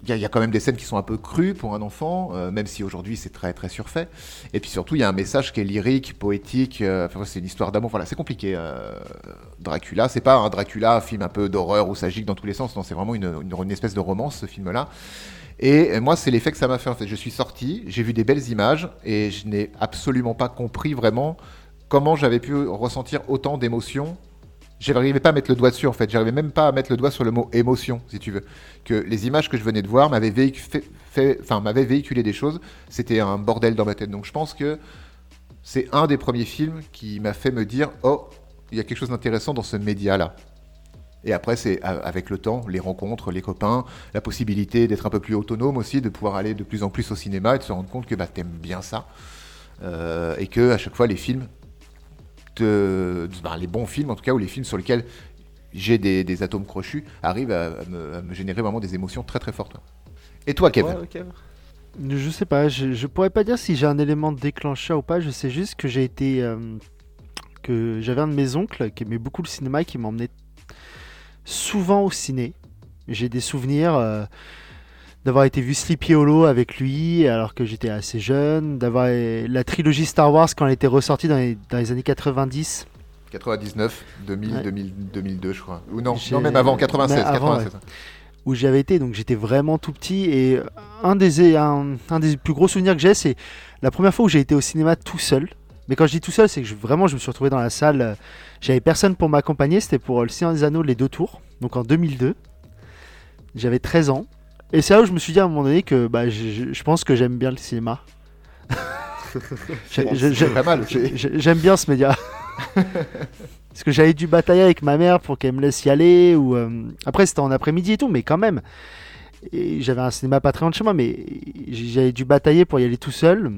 il y, a- quand même des scènes qui sont un peu crues pour un enfant, euh, même si aujourd'hui c'est très très surfait. Et puis surtout, il y a un message qui est lyrique, poétique. euh, Enfin, c'est une histoire d'amour. Voilà, c'est compliqué. euh, Dracula, c'est pas un Dracula, film un peu d'horreur où ça gicle dans tous les sens. Non, c'est vraiment une, espèce de romance, ce film-là. Et euh, moi, c'est l'effet que ça m'a fait. Fait, je suis sorti, j'ai vu des belles images et je n'ai absolument pas compris vraiment comment j'avais pu ressentir autant d'émotions J'arrivais pas à mettre le doigt dessus en fait, j'arrivais même pas à mettre le doigt sur le mot émotion, si tu veux. Que les images que je venais de voir m'avaient véhiculé des choses, c'était un bordel dans ma tête. Donc je pense que c'est un des premiers films qui m'a fait me dire Oh, il y a quelque chose d'intéressant dans ce média-là. Et après, c'est avec le temps, les rencontres, les copains, la possibilité d'être un peu plus autonome aussi, de pouvoir aller de plus en plus au cinéma et de se rendre compte que bah, t'aimes bien ça. Euh, et que à chaque fois, les films, te- ben, les bons films en tout cas, ou les films sur lesquels j'ai des, atomes crochus, arrivent à, me, générer vraiment des émotions très très fortes. Et toi, Kevin Ouais, ok. Je sais pas, je, je pourrais pas dire si j'ai un élément déclencheur ou pas, je sais juste que j'ai été. euh, que j'avais un de mes oncles qui aimait beaucoup le cinéma et qui m'emmenait souvent au ciné. J'ai des souvenirs euh, d'avoir été vu Sleepy Hollow avec lui alors que j'étais assez jeune, d'avoir euh, la trilogie Star Wars quand elle était ressortie dans les, dans les années 90. 99, 2000, Ouais. 2000, 2002, je crois. Ou non, non même avant, 96. Mais avant, 96. où j'avais été, donc j'étais vraiment tout petit. Et un des, un, un des plus gros souvenirs que j'ai, c'est la première fois où j'ai été au cinéma tout seul. Mais quand je dis tout seul, c'est que je- vraiment je me suis retrouvé dans la salle. euh, J'avais personne pour m'accompagner, c'était pour Le Seigneur des Anneaux, les deux tours, donc en 2002. J'avais 13 ans. Et c'est là où je me suis dit à un moment donné que bah, je, pense que j'aime bien le cinéma. J'ai- Bon, j'ai- c'est j'ai- pas mal. J'aime bien ce média. Parce que j'avais dû batailler avec ma mère pour qu'elle me laisse y aller. Ou euh, Après, c'était en après-midi et tout, mais quand même. J'avais un cinéma pas très loin de chez moi, mais j'avais dû batailler pour y aller tout seul.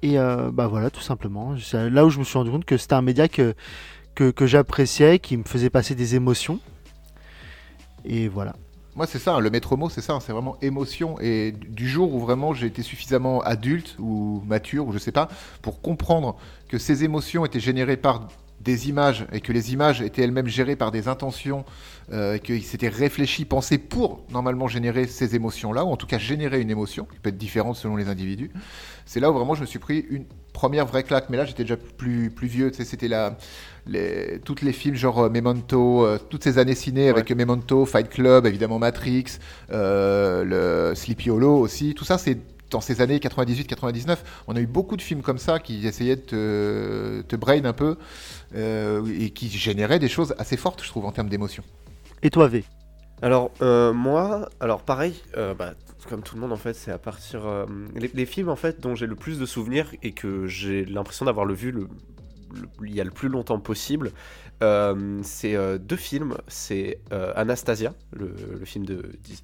Et euh, bah voilà, tout simplement. C'est là où je me suis rendu compte que c'était un média que, que, que j'appréciais, qui me faisait passer des émotions. Et voilà. Moi, c'est ça, le maître mot, c'est ça, c'est vraiment émotion. Et du jour où vraiment j'ai été suffisamment adulte ou mature, ou je sais pas, pour comprendre que ces émotions étaient générées par des images et que les images étaient elles-mêmes gérées par des intentions, euh, et qu'ils s'étaient réfléchis, pensés pour normalement générer ces émotions-là, ou en tout cas générer une émotion qui peut être différente selon les individus. C'est là où vraiment je me suis pris une première vraie claque. Mais là, j'étais déjà plus, plus vieux, c'était la les, toutes les films genre euh, Memento, euh, toutes ces années ciné avec Memento, Fight Club, évidemment Matrix, euh, le Sleepy Hollow aussi, tout ça c'est dans ces années 98-99. On a eu beaucoup de films comme ça qui essayaient de te, te brain un peu euh, et qui généraient des choses assez fortes, je trouve, en termes d'émotion. Et toi, V? Alors, euh, moi, alors pareil, euh, bah, comme tout le monde en fait, c'est à partir. euh, les, les films en fait dont j'ai le plus de souvenirs et que j'ai l'impression d'avoir le vu le, le- il y a le plus longtemps possible, euh, c'est euh, deux films. C'est euh, Anastasia, le, le film de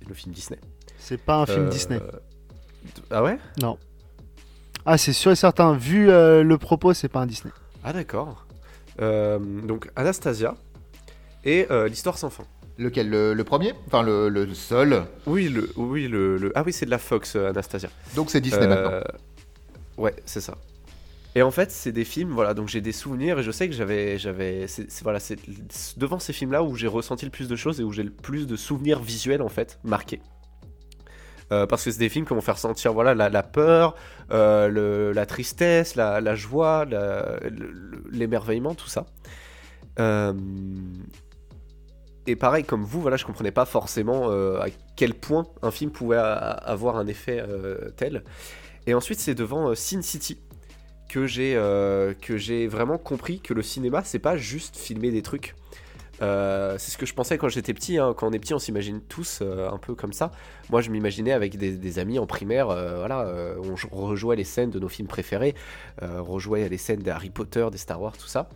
le film Disney. C'est pas un film Euh, Disney. Ah ouais? Ah, c'est sûr et certain. Vu euh, le propos, c'est pas un Disney. Ah d'accord. Euh, donc Anastasia et euh, l'histoire sans fin. Lequel? Le, le premier? Enfin, le, le seul. Oui, le, oui, le, le- ah oui, c'est de la Fox, Anastasia. Donc c'est Disney Euh, maintenant. Ouais, c'est ça. Et en fait, c'est des films, voilà, donc j'ai des souvenirs et je sais que j'avais, voilà, c'est devant ces films-là où j'ai ressenti le plus de choses et où j'ai le plus de souvenirs visuels en fait marqués. Euh, parce que c'est des films qui vont faire sentir voilà la, peur, euh, la tristesse, la, joie, l'émerveillement, tout ça. Euh, et pareil, comme vous, voilà, je comprenais pas forcément à quel point un film pouvait avoir un effet tel. Et ensuite, c'est devant Sin City que j'ai euh, que j'ai vraiment compris que le cinéma, c'est pas juste filmer des trucs. Euh, c'est ce que je pensais quand j'étais petit. hein. Quand on est petit, on s'imagine tous euh, un peu comme ça. Moi, je m'imaginais avec des, amis en primaire. voilà, on jou- rejouait les scènes de nos films préférés, rejouait les scènes des Harry Potter, des Star Wars, tout ça.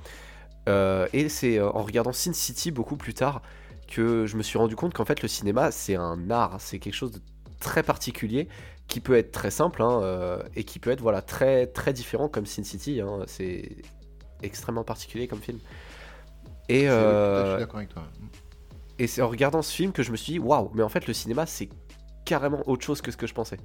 Et c'est en regardant Sin City beaucoup plus tard que je me suis rendu compte qu'en fait le cinéma c'est un art, c'est quelque chose de très particulier qui peut être très simple hein, euh, et qui peut être voilà très très différent comme Sin City. hein. c'est extrêmement particulier comme film. Et, euh, Je suis d'accord avec toi. et c'est en regardant ce film que je me suis dit waouh, mais en fait le cinéma c'est carrément autre chose que ce que je pensais.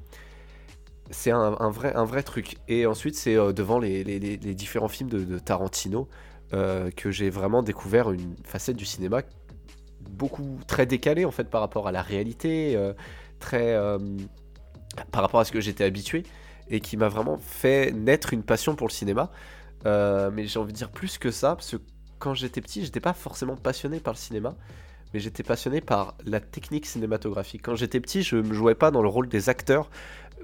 C'est un, un vrai, un vrai truc. Et ensuite c'est euh, devant les, les- les- les différents films de, de Tarantino euh, que j'ai vraiment découvert une facette du cinéma beaucoup très décalée en fait par rapport à la réalité, euh, très euh, par rapport à ce que j'étais habitué et qui m'a vraiment fait naître une passion pour le cinéma. Euh, mais j'ai envie de dire plus que ça parce que quand j'étais petit, j'étais pas forcément passionné par le cinéma, mais j'étais passionné par la technique cinématographique. Quand j'étais petit, je me jouais pas dans le rôle des acteurs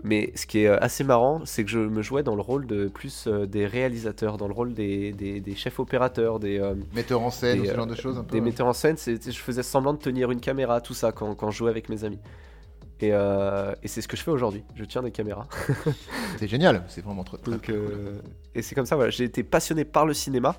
Mais ce qui est euh, assez marrant, c'est que je me jouais dans le rôle de plus euh, des réalisateurs, dans le rôle des, des- des chefs opérateurs, des, euh, Metteur en scène, Des, ou ce genre de choses un peu. des metteurs en scène. Je faisais semblant de tenir une caméra, tout ça, quand, quand je jouais avec mes amis. Et, euh, et c'est ce que je fais aujourd'hui. Je tiens des caméras. C'est génial, c'est vraiment trop. Donc, cool. euh, et c'est comme ça, voilà. J'ai été passionné par le cinéma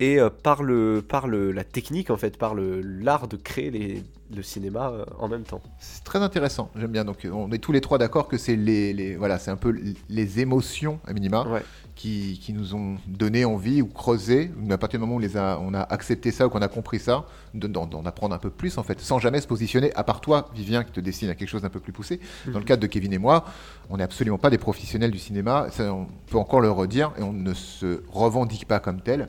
et euh, par, le, par le, la technique, en fait, par l'art de créer les, le cinéma en même temps. C'est très intéressant, j'aime bien. Donc, on est tous les trois d'accord que c'est les, les- voilà, un peu les émotions à minima Ouais. Qui, qui nous ont donné envie ou creusé. À partir du moment où on les a, on a accepté ça ou qu'on a compris ça, de- d'en apprendre un peu plus en fait, sans jamais se positionner. À part toi, Vivien, qui te destine à quelque chose d'un peu plus poussé. Dans le Mhm. cadre de Kevin et moi, on n'est absolument pas des professionnels du cinéma. Ça, on peut encore le redire et on ne se revendique pas comme tel.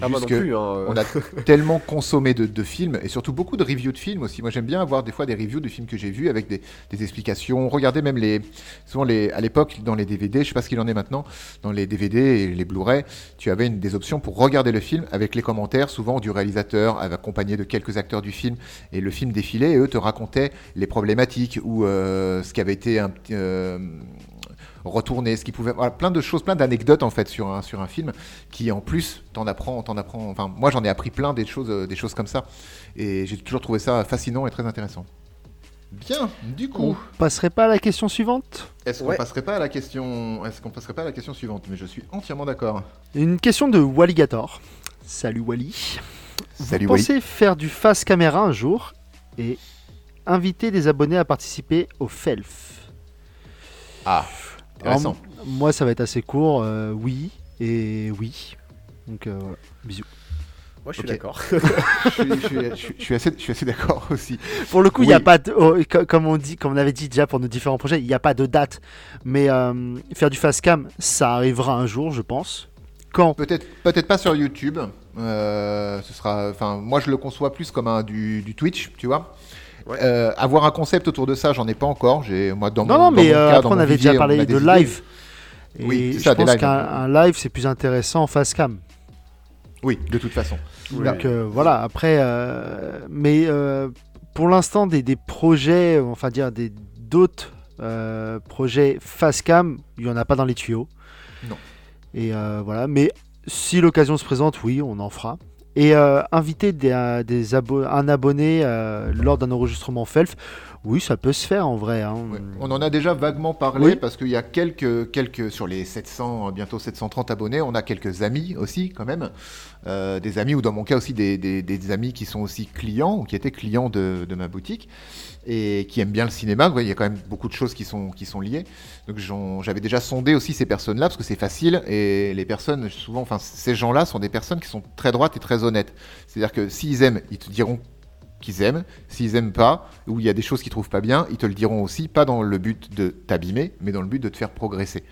Ah, plus. hein, on a tellement consommé de, de films et surtout beaucoup de reviews de films aussi. Moi, j'aime bien avoir des fois des reviews de films que j'ai vus avec des, des explications. Regardez même les, souvent les, à l'époque dans les DVD, je sais pas ce qu'il en est maintenant, dans les DVD et les Blu-ray, tu avais une, des options pour regarder le film avec les commentaires, souvent du réalisateur, accompagné de quelques acteurs du film, et le film défilait et eux te racontaient les problématiques ou euh, ce qui avait été un petit. euh, retourné, ce qui pouvait, voilà, plein de choses, plein d'anecdotes en fait sur un, sur un film qui en plus t'en apprends, t'en apprends. Enfin, moi j'en ai appris plein des choses, euh, des choses comme ça, et j'ai toujours trouvé ça fascinant et très intéressant. Bien, du On coup, passerait pas à la question suivante? Est-ce qu'on Ouais. passerait pas à la question, est-ce qu'on passerait pas à la question suivante? Mais je suis entièrement d'accord. Une question de Walligator. Salut Wally. Salut Vous Wally. pensez faire du face caméra un jour et inviter des abonnés à participer au FELF Ah, intéressant. Alors, Moi, ça va être assez court. euh, oui et oui. Donc euh, voilà. Bisous. Moi, je suis d'accord. je, suis, je je je suis assez, je suis assez d'accord aussi. Pour le coup, il n'y a Oui. pas, de- oh, co- comme on dit, comme on avait dit déjà pour nos différents projets, il n'y a pas de date. Mais euh, faire du face cam, ça arrivera un jour, je pense. Quand? Peut-être, peut-être pas sur YouTube. euh, ce sera, enfin, moi je le conçois plus comme un du, du Twitch, tu vois. Ouais. Euh, avoir un concept autour de ça, j'en ai pas encore. J'ai moi dans Non, mon, non, dans mais mon euh, cas, après, dans on avait vivier, déjà parlé a de live. Et Oui, c'est je ça, pense qu'un un live, c'est plus intéressant en face cam. Oui, de toute façon. Oui. Donc euh, voilà, après, euh, mais euh, pour l'instant, des, des projets, enfin dire des d'autres euh, projets face cam, il n'y en a pas dans les tuyaux. Non. Et euh, voilà, mais si l'occasion se présente, oui, on en fera. Et euh, inviter des, euh, des un abonné euh, lors d'un enregistrement FELF, oui, ça peut se faire en vrai. hein. Ouais. On en a déjà vaguement parlé Oui. parce qu'il y a quelques, quelques sur les 700, euh, bientôt 730 abonnés, on a quelques amis aussi quand même, Euh, des amis ou dans mon cas aussi des, des- des amis qui sont aussi clients ou qui étaient clients de, de ma boutique et qui aiment bien le cinéma. Ouais, Il y a quand même beaucoup de choses qui sont, qui sont liées. Donc j'avais déjà sondé aussi ces personnes-là parce que c'est facile et les personnes souvent, enfin ces gens-là sont des personnes qui sont très droites et très honnêtes. C'est-à-dire que s'ils aiment, ils te diront qu'ils aiment. S'ils aiment pas, ou il y a des choses qu'ils trouvent pas bien, ils te le diront aussi, pas dans le but de t'abîmer, mais dans le but de te faire progresser.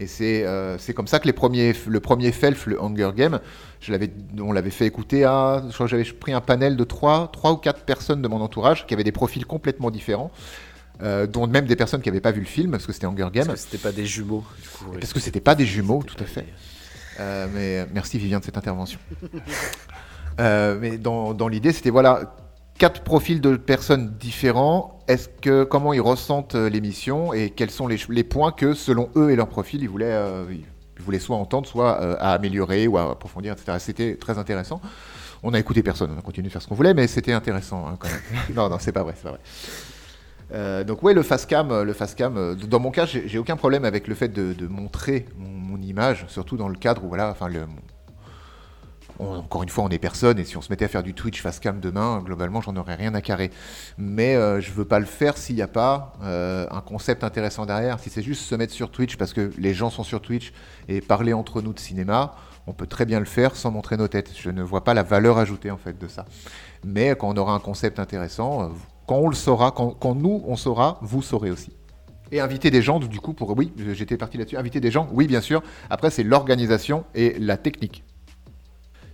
Et c'est euh, comme ça que les premiers, le premier FELF, le Hunger Game, je l'avais, on l'avait fait écouter à. Je crois que j'avais pris un panel de 3, trois ou 4 personnes de mon entourage qui avaient des profils complètement différents, euh, dont même des personnes qui n'avaient pas vu le film, parce que c'était Hunger Game. Parce que c'était pas des jumeaux. Du coup. Parce que c'était pas des jumeaux, tout à fait. des- Euh, mais merci Vivien de cette intervention. Euh, mais dans, dans l'idée, c'était voilà quatre profils de personnes différents. Est-ce que comment ils ressentent euh, l'émission et quels sont les, points que selon eux et leur profil ils voulaient euh, ils voulaient soit entendre, soit euh, à améliorer ou à approfondir, etc. C'était très intéressant. On a écouté personne, on a continué de faire ce qu'on voulait, mais c'était intéressant hein, quand même. non, non, c'est pas vrai, c'est pas vrai. Euh, donc ouais, le face cam, euh, le face cam. dans mon cas, j'ai j'ai aucun problème avec le fait de, de montrer mon, mon image, surtout dans le cadre où voilà, enfin le. Encore une fois, on est personne et si on se mettait à faire du Twitch face cam demain, globalement, j'en aurais rien à carrer. Mais euh, je veux pas le faire s'il n'y a pas euh, un concept intéressant derrière. Si c'est juste se mettre sur Twitch parce que les gens sont sur Twitch et parler entre nous de cinéma, on peut très bien le faire sans montrer nos têtes. Je ne vois pas la valeur ajoutée en fait de ça. Mais quand on aura un concept intéressant, euh, quand on le saura, quand, quand nous on saura, vous saurez aussi. Et inviter des gens, du coup, pour oui, j'étais parti là-dessus. Inviter des gens, oui, bien sûr. Après, c'est l'organisation et la technique.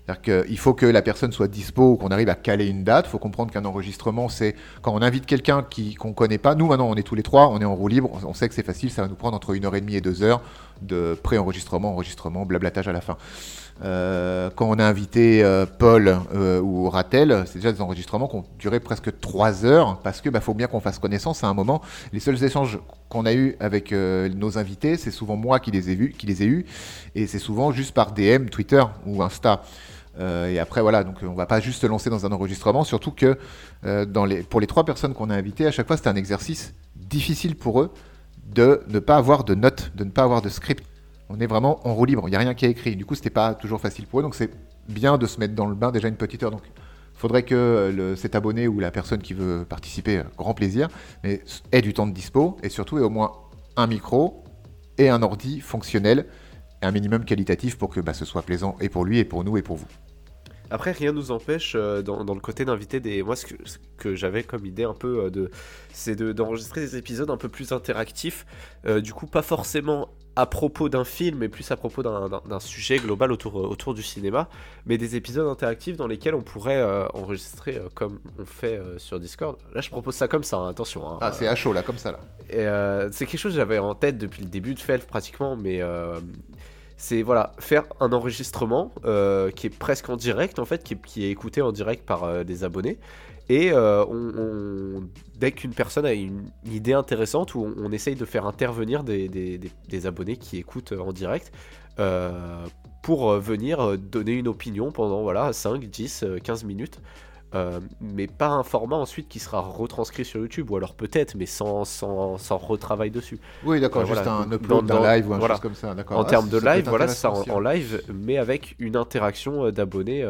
C'est-à-dire qu'il faut que la personne soit dispo, qu'on arrive à caler une date. Il faut comprendre qu'un enregistrement, c'est quand on invite quelqu'un qu'on ne connaît pas. Nous, maintenant, on est tous les trois, on est en roue libre. On sait que c'est facile, ça va nous prendre entre une heure et demie et deux heures de pré-enregistrement, enregistrement, blablatage à la fin. Euh, quand on a invité euh, Paul euh, ou Ratel, c'est déjà des enregistrements qui ont duré presque trois heures parce que bah, faut bien qu'on fasse connaissance à un moment. Les seuls échanges qu'on a eu avec nos invités, c'est souvent moi qui les ai vus, qui les ai eus, et c'est souvent juste par DM, Twitter ou Insta. et après, voilà, donc on va pas juste se lancer dans un enregistrement, surtout que pour les trois personnes qu'on a invitées, à chaque fois, c'était un exercice difficile pour eux de ne pas avoir de notes, de ne pas avoir de script on est vraiment en roue libre. Il n'y a rien qui est écrit. Du coup, c'était pas toujours facile pour eux. Donc, c'est bien de se mettre dans le bain déjà une petite heure. Donc, il faudrait que cet abonné ou la personne qui veut participer, grand plaisir, mais ait du temps de dispo et surtout ait au moins un micro et un ordi fonctionnel et un minimum qualitatif pour que bah, ce soit plaisant et pour lui et pour nous et pour vous. Après, rien ne nous empêche euh, dans, le côté d'inviter des. Moi, ce que, j'avais comme idée un peu, euh, de, c'est d'enregistrer des épisodes un peu plus interactifs. du coup, pas forcément à propos d'un film, mais plus à propos d'un sujet global autour, euh, autour du cinéma, mais des épisodes interactifs dans lesquels on pourrait euh, enregistrer euh, comme on fait sur Discord. Là, je propose ça comme ça, hein, attention. Hein. ah, c'est à chaud, là, comme ça, là. c'est quelque chose que j'avais en tête depuis le début de Felf, pratiquement, mais c'est voilà faire un enregistrement qui est presque en direct en fait qui est écouté en direct par des abonnés et euh, on, dès qu'une personne a une, idée intéressante, où on, essaye de faire intervenir des, abonnés qui écoutent en direct euh, pour venir donner une opinion pendant voilà, 5, 10, 15 minutes. Euh, mais pas un format ensuite qui sera retranscrit sur YouTube, ou alors peut-être, mais sans, sans, sans, retravail dessus. Oui, d'accord, juste un upload d'un live ou un chose comme ça. En ah, termes de live, voilà, ça en, en, live, mais avec une interaction d'abonnés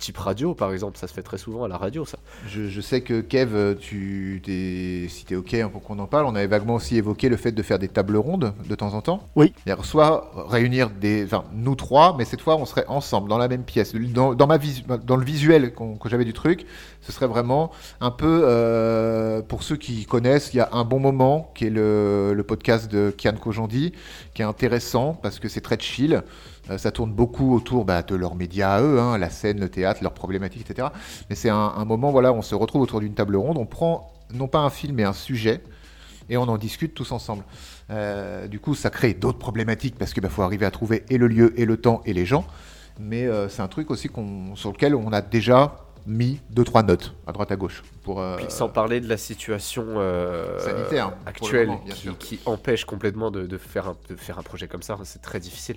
type radio, par exemple. Ça se fait très souvent à la radio, ça. Je, sais que Kev, tu es, si tu es OK hein, pour qu'on en parle, on avait vaguement aussi évoqué le fait de faire des tables rondes de temps en temps. Oui. Soit réunir des, enfin, nous trois, mais cette fois, on serait ensemble dans la même pièce. Dans, dans ma dans le visuel que j'avais du truc, ce serait vraiment un peu, euh, pour ceux qui connaissent, il y a un bon moment qui est le, le podcast de Kian Kojandi, qui est intéressant parce que c'est très chill. Euh, ça tourne beaucoup autour bah, de leurs médias à eux, hein, la scène, le théâtre, leurs problématiques, etc. Mais c'est un, moment, voilà, on se retrouve autour d'une table ronde, on prend non pas un film, mais un sujet, et on en discute tous ensemble. Euh, du coup, ça crée d'autres problématiques parce qu'il bah, faut arriver à trouver et le lieu, et le temps, et les gens. Mais euh, c'est un truc aussi sur lequel on a déjà mis deux trois notes à droite à gauche pour sans parler de la situation sanitaire actuelle qui, empêche complètement de, faire un, de faire un projet comme ça c'est très difficile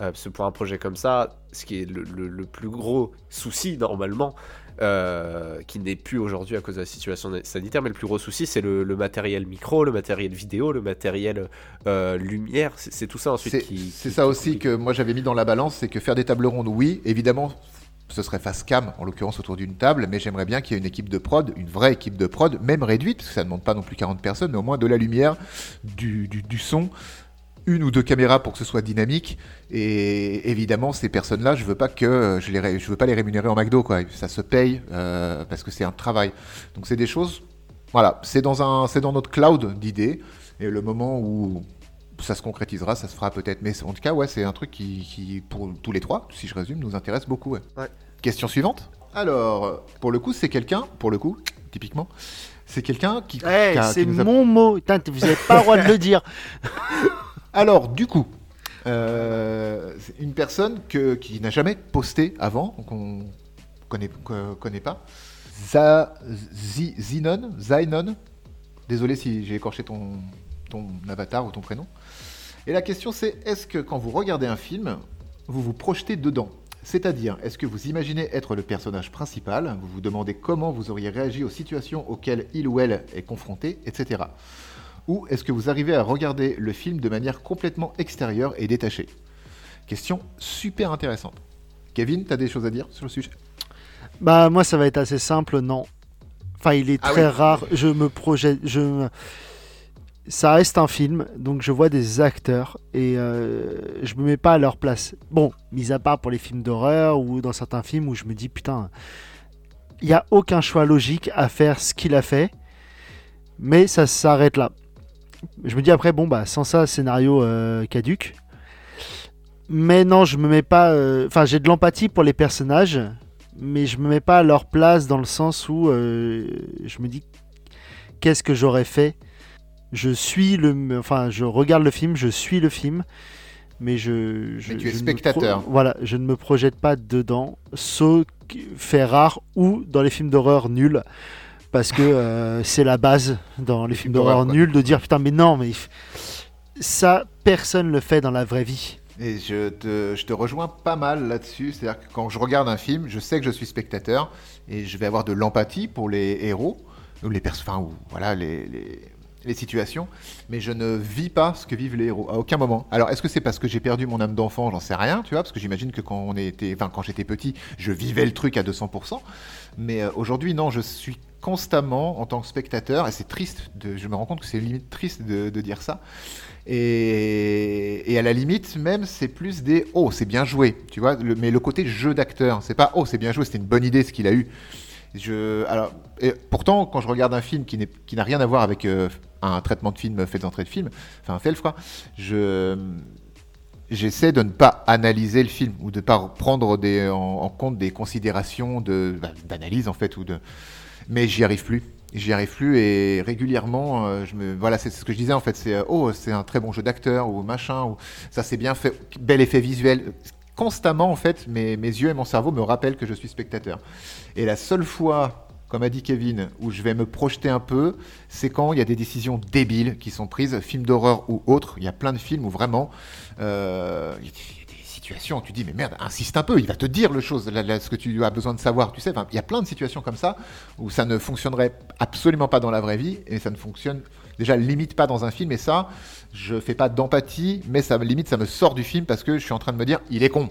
euh, parce que pour un projet comme ça, ce qui est le, plus gros souci normalement, euh, qui n'est plus aujourd'hui à cause de la situation sanitaire, mais le plus gros souci c'est le, matériel micro, le matériel vidéo, le matériel euh, lumière, c'est tout ça ensuite qui... C'est ça aussi que moi j'avais mis dans la balance, c'est que faire des tables rondes, oui, évidemment, ce serait face cam, en l'occurrence autour d'une table, mais j'aimerais bien qu'il y ait une équipe de prod, une vraie équipe de prod, même réduite, parce que ça ne demande pas non plus 40 personnes, mais au moins de la lumière, du, du son, une ou deux caméras pour que ce soit dynamique. Et évidemment, ces personnes-là, je veux pas que je les, je veux pas les rémunérer en McDo, quoi. Ça se paye euh, parce que c'est un travail. Donc c'est des choses. Voilà, c'est dans un, c'est dans notre cloud d'idées. Et le moment où ça se concrétisera, ça se fera peut-être. Mais en tout cas, ouais, c'est un truc qui, pour tous les trois, si je résume, nous intéresse beaucoup. Ouais. Question suivante. Alors, pour le coup, c'est quelqu'un, pour le coup, typiquement, c'est quelqu'un qui. Eh, c'est mon mot. vous n'avez pas le droit de le dire. Alors, du coup, euh, une personne qui n'a jamais posté avant, qu'on connaît, connaît pas, Zinon, Zainon, désolé si j'ai écorché ton, ton avatar ou ton prénom. Et la question c'est, est-ce que quand vous regardez un film, vous vous projetez dedans? C'est-à-dire, est-ce que vous imaginez être le personnage principal? Vous vous demandez comment vous auriez réagi aux situations auxquelles il ou elle est confronté, etc. Ou est-ce que vous arrivez à regarder le film de manière complètement extérieure et détachée? Question super intéressante. Kevin, tu as des choses à dire sur le sujet? Bah moi ça va être assez simple, non. Enfin, il est ah très rare, je me projette, je ça reste un film, donc je vois des acteurs et euh, je me mets pas à leur place. Bon, mis à part pour les films d'horreur ou dans certains films où je me dis putain, il n'y a aucun choix logique à faire ce qu'il a fait, mais ça s'arrête là je me dis après, bon, bah, sans ça, scénario euh, caduque. Mais non, je me mets pas. euh, Enfin, j'ai de l'empathie pour les personnages, mais je me mets pas à leur place dans le sens où euh, je me dis qu'est-ce que j'aurais fait? Je suis le. Enfin, je regarde le film, je suis le film, mais je. je Mais tu es je spectateur. pro- Voilà, je ne me projette pas dedans, sauf fait rare ou dans les films d'horreur nuls. Parce que euh, c'est la base dans les films d'horreur nuls de dire putain, mais non, mais ça, personne le fait dans la vraie vie. Et je te, je te rejoins pas mal là-dessus. C'est-à-dire que quand je regarde un film, je sais que je suis spectateur et je vais avoir de l'empathie pour les héros ou les personnes, enfin, ou voilà, les, les, les situations, mais je ne vis pas ce que vivent les héros à aucun moment. Alors, est-ce que c'est parce que j'ai perdu mon âme d'enfant? J'en sais rien, tu vois, parce que j'imagine que quand on était, quand j'étais petit, je vivais le truc à 200%. Mais euh, aujourd'hui, non, je suis constamment en tant que spectateur, et c'est triste. Je me rends compte que c'est limite triste de, dire ça. Et, et à la limite, même, c'est plus des oh, c'est bien joué, tu vois. le- mais le côté jeu d'acteur, c'est pas oh, c'est bien joué, c'était une bonne idée ce qu'il a eu. Alors, pourtant, quand je regarde un film qui n'a rien à voir avec euh, un traitement de film fait d'entrée de film, enfin un FELF je j'essaie de ne pas analyser le film ou de ne pas prendre en, compte des considérations de bah, d'analyse en fait mais j'y arrive plus. J'y arrive plus et régulièrement euh, voilà c'est ce que je disais en fait c'est euh, oh c'est un très bon jeu d'acteur ou machin ou ça c'est bien fait bel effet visuel constamment en fait mes, mes yeux et mon cerveau me rappellent que je suis spectateur et la seule fois comme a dit Kevin, où je vais me projeter un peu, c'est quand il y a des décisions débiles qui sont prises, films d'horreur ou autres. Il y a plein de films où vraiment, euh, il y a des- situations où tu dis, mais merde, insiste un peu, il va te dire le chose, ce que tu as besoin de savoir. Tu sais, il y a plein de situations comme ça où ça ne fonctionnerait absolument pas dans la vraie vie et ça ne fonctionne déjà limite pas dans un film. Et ça, je fais pas d'empathie, mais ça me limite, ça me sort du film parce que je suis en train de me dire, il est con.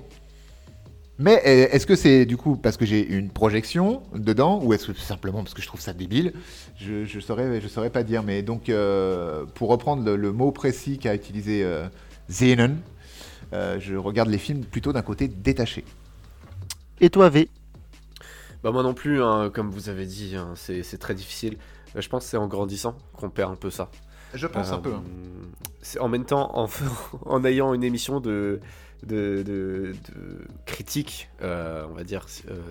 Mais euh, est-ce que c'est du coup parce que j'ai une projection dedans ou est-ce que c'est simplement parce que je trouve ça débile? Je je saurais je saurais pas dire. Mais donc euh, pour reprendre le, le mot précis qu'a utilisé euh, Zenon, euh, je regarde les films plutôt d'un côté détaché. Et toi, V? Bah moi non plus, hein, comme vous avez dit, hein, c'est très difficile. Euh, Je pense que c'est en grandissant qu'on perd un peu ça. Je pense un peu. hein. Euh, En même temps, en, en ayant une émission de, de, de, de critique, euh, on va dire euh,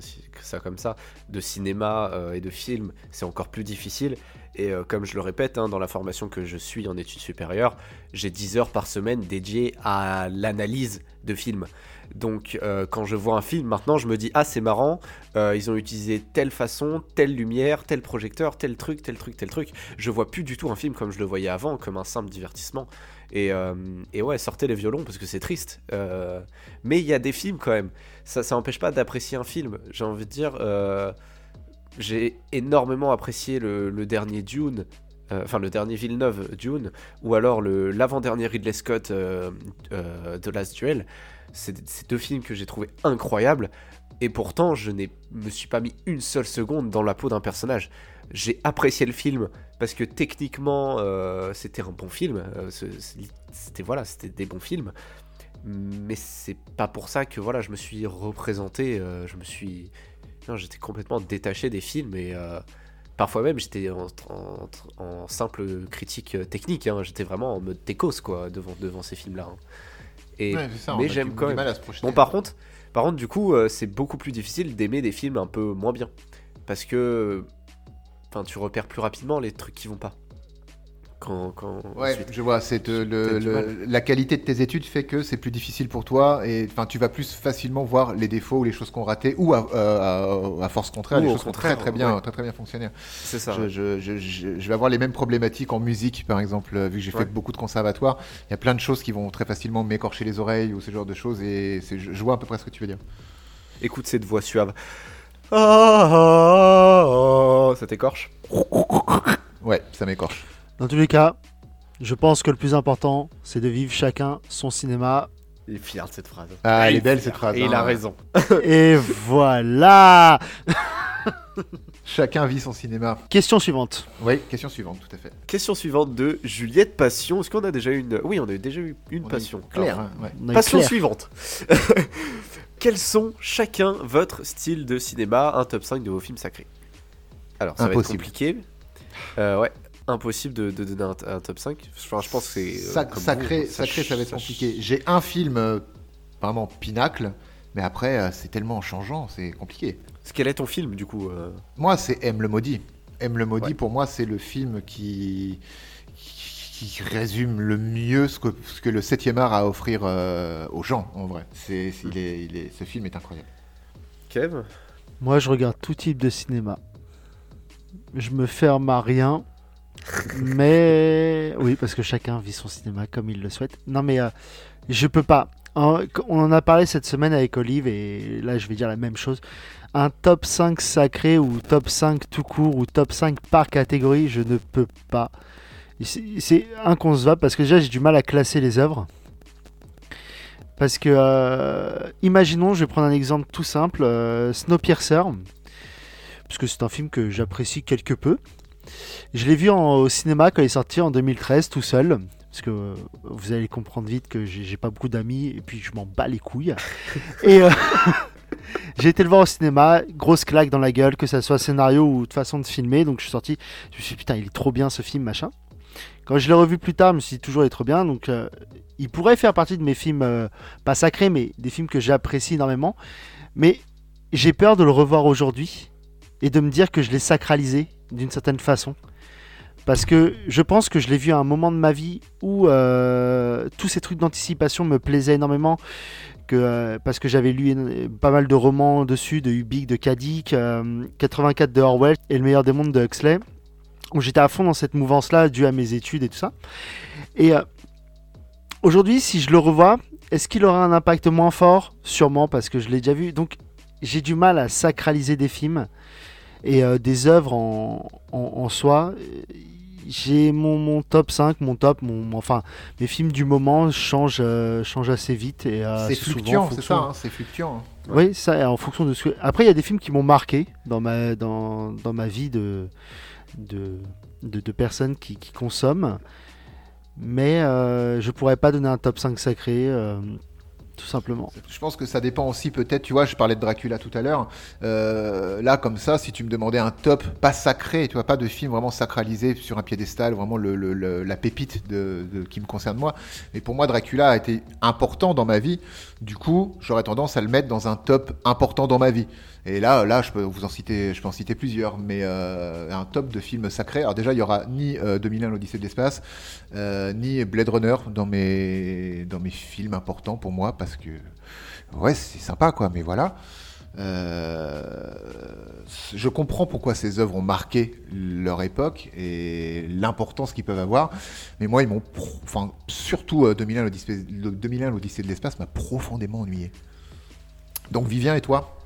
ça comme ça, de cinéma euh, et de film, c'est encore plus difficile. Et euh, comme je le répète, hein, dans la formation que je suis en études supérieures, j'ai 10 heures par semaine dédiées à l'analyse de films. Donc euh, quand je vois un film, maintenant je me dis, ah c'est marrant, euh, ils ont utilisé telle façon, telle lumière, tel projecteur, tel truc, tel truc, tel truc. Je vois plus du tout un film comme je le voyais avant, comme un simple divertissement. Et, euh, ouais, sortez les violons parce que c'est triste. Mais il y a des films quand même. Ça, ça n'empêche pas d'apprécier un film. J'ai envie de dire, j'ai énormément apprécié le, dernier Dune. Enfin, le dernier Villeneuve, Dune, ou alors l'avant-dernier Ridley Scott, euh, euh, The Last Duel. C'est deux films que j'ai trouvé incroyables. Et pourtant, je ne me suis pas mis une seule seconde dans la peau d'un personnage. J'ai apprécié le film parce que techniquement, euh, c'était un bon film. Euh, c'était voilà, c'était des bons films. Mais c'est pas pour ça que voilà, je me suis représenté. euh, je me suis, j'étais complètement détaché des films et parfois même j'étais en, simple critique technique. hein. J'étais vraiment en mode techos quoi devant devant ces films-là. hein. Et Ouais, ça, mais j'aime quand même. mal à se projeter. Bon, par contre, par contre, du coup, euh, c'est beaucoup plus difficile d'aimer des films un peu moins bien. Parce que. Enfin, tu repères plus rapidement les trucs qui vont pas. Quand. quand Ouais, ensuite. je vois. C'est euh, le- la qualité de tes études fait que c'est plus difficile pour toi et enfin tu vas plus facilement voir les défauts ou les choses qu'on raté ou à, euh, à- à force contraire Ou les choses qui ont très très bien ouais. très très bien fonctionné. C'est ça. Je, je- je- je- je vais avoir les mêmes problématiques en musique, par exemple, euh, vu que j'ai fait beaucoup de conservatoires. Il y a plein de choses qui vont très facilement m'écorcher les oreilles ou ce genre de choses, et je, vois à peu près ce que tu veux dire. Écoute cette voix suave. Ah, ça t'écorche? Ouais, ça m'écorche. Dans tous les cas, je pense que le plus important, c'est de vivre chacun son cinéma. Il est fier de cette phrase. Ah, elle Il est belle cette phrase. Et il hein. a raison. Et voilà Chacun vit son cinéma. Question suivante. Oui, question suivante, tout à fait. Question suivante de Juliette Passion. Est-ce qu'on a déjà une. Oui, on a déjà eu une On passion. eu Claire, Alors, hein, ouais. On a eu Passion Claire. suivante. Quels sont chacun votre style de cinéma, un top 5 de vos films sacrés? Alors, ça va Impossible. être compliqué. Euh, ouais, impossible de, de donner un, un top 5. Enfin, je pense que c'est. euh, ça sacré, ça va être compliqué. J'ai un film euh, vraiment pinacle. Mais après, euh, c'est tellement changeant, c'est compliqué. Quel est ton film, du coup euh Moi, c'est M le maudit. M le maudit, Ouais. pour moi, c'est le film qui, qui résume le mieux ce que, ce que le 7e art a à offrir euh, aux gens, en vrai. C'est, il est, il est, ce film est incroyable. Kev? Moi, je regarde tout type de cinéma. Je me ferme à rien. Mais oui, parce que chacun vit son cinéma comme il le souhaite. Non, mais euh, je peux pas. On en a parlé cette semaine avec Olive et là, je vais dire la même chose. Un top 5 sacré ou top 5 tout court ou top 5 par catégorie, je ne peux pas. C'est c'est inconcevable parce que déjà, j'ai du mal à classer les œuvres. Parce que, euh, imaginons, je vais prendre un exemple tout simple, euh, Snowpiercer, parce que c'est un film que j'apprécie quelque peu. Je l'ai vu en- au cinéma quand il est sorti en 2013 tout seul, parce que euh, vous allez comprendre vite que j'ai j'ai pas beaucoup d'amis et puis je m'en bats les couilles. et euh, j'ai été le voir au cinéma, grosse claque dans la gueule, que ça soit scénario ou de façon de filmer, donc je suis sorti, je me suis dit putain il est trop bien ce film machin. Quand je l'ai revu plus tard, je me suis dit toujours il est trop bien, donc euh, il pourrait faire partie de mes films, euh, pas sacrés, mais des films que j'apprécie énormément. Mais j'ai peur de le revoir aujourd'hui et de me dire que je l'ai sacralisé d'une certaine façon. Parce que je pense que je l'ai vu à un moment de ma vie où euh, tous ces trucs d'anticipation me plaisaient énormément. Euh, parce que j'avais lu euh, pas mal de romans dessus, de Ubik, de Kadik, euh, 84 de Orwell et Le meilleur des mondes de Huxley. J'étais à fond dans cette mouvance-là, dû à mes études et tout ça. Et euh, aujourd'hui, si je le revois, est-ce qu'il aura un impact moins fort? Sûrement, parce que je l'ai déjà vu. Donc, j'ai du mal à sacraliser des films et euh, des œuvres en, en, en soi. J'ai mon, mon top 5, mon top, mon, enfin, mes films du moment changent, euh, changent assez vite. et euh, c'est fluctuant, c'est ça, hein, c'est fluctuant. hein. oui, ça, en fonction de ce que... Après, il y a des films qui m'ont marqué dans ma, dans, dans ma vie de, de, de, de personnes qui, qui consomment. Mais euh, je pourrais pas donner un top 5 sacré, euh, tout simplement. Je pense que ça dépend aussi peut-être, tu vois, je parlais de Dracula tout à l'heure. Euh, là, comme ça, si tu me demandais un top, pas sacré, tu vois, pas de film vraiment sacralisé sur un piédestal, vraiment la pépite de, de- qui me concerne moi. Mais pour moi, Dracula a été important dans ma vie. Du coup, j'aurais tendance à le mettre dans un top important dans ma vie. Et là, là, je peux vous en citer, je peux en citer plusieurs, mais euh, un top de films sacrés. Alors déjà, il y aura ni euh, 2001 l'Odyssée de l'espace, euh, ni Blade Runner dans mes dans mes films importants pour moi parce que ouais, c'est sympa quoi. Mais voilà, je comprends pourquoi ces œuvres ont marqué leur époque et l'importance qu'ils peuvent avoir. Mais moi, ils m'ont, enfin, surtout euh, 2001 l'Odyssée le 2001 l'Odyssée de l'espace m'a profondément ennuyé. Donc Vivien et toi?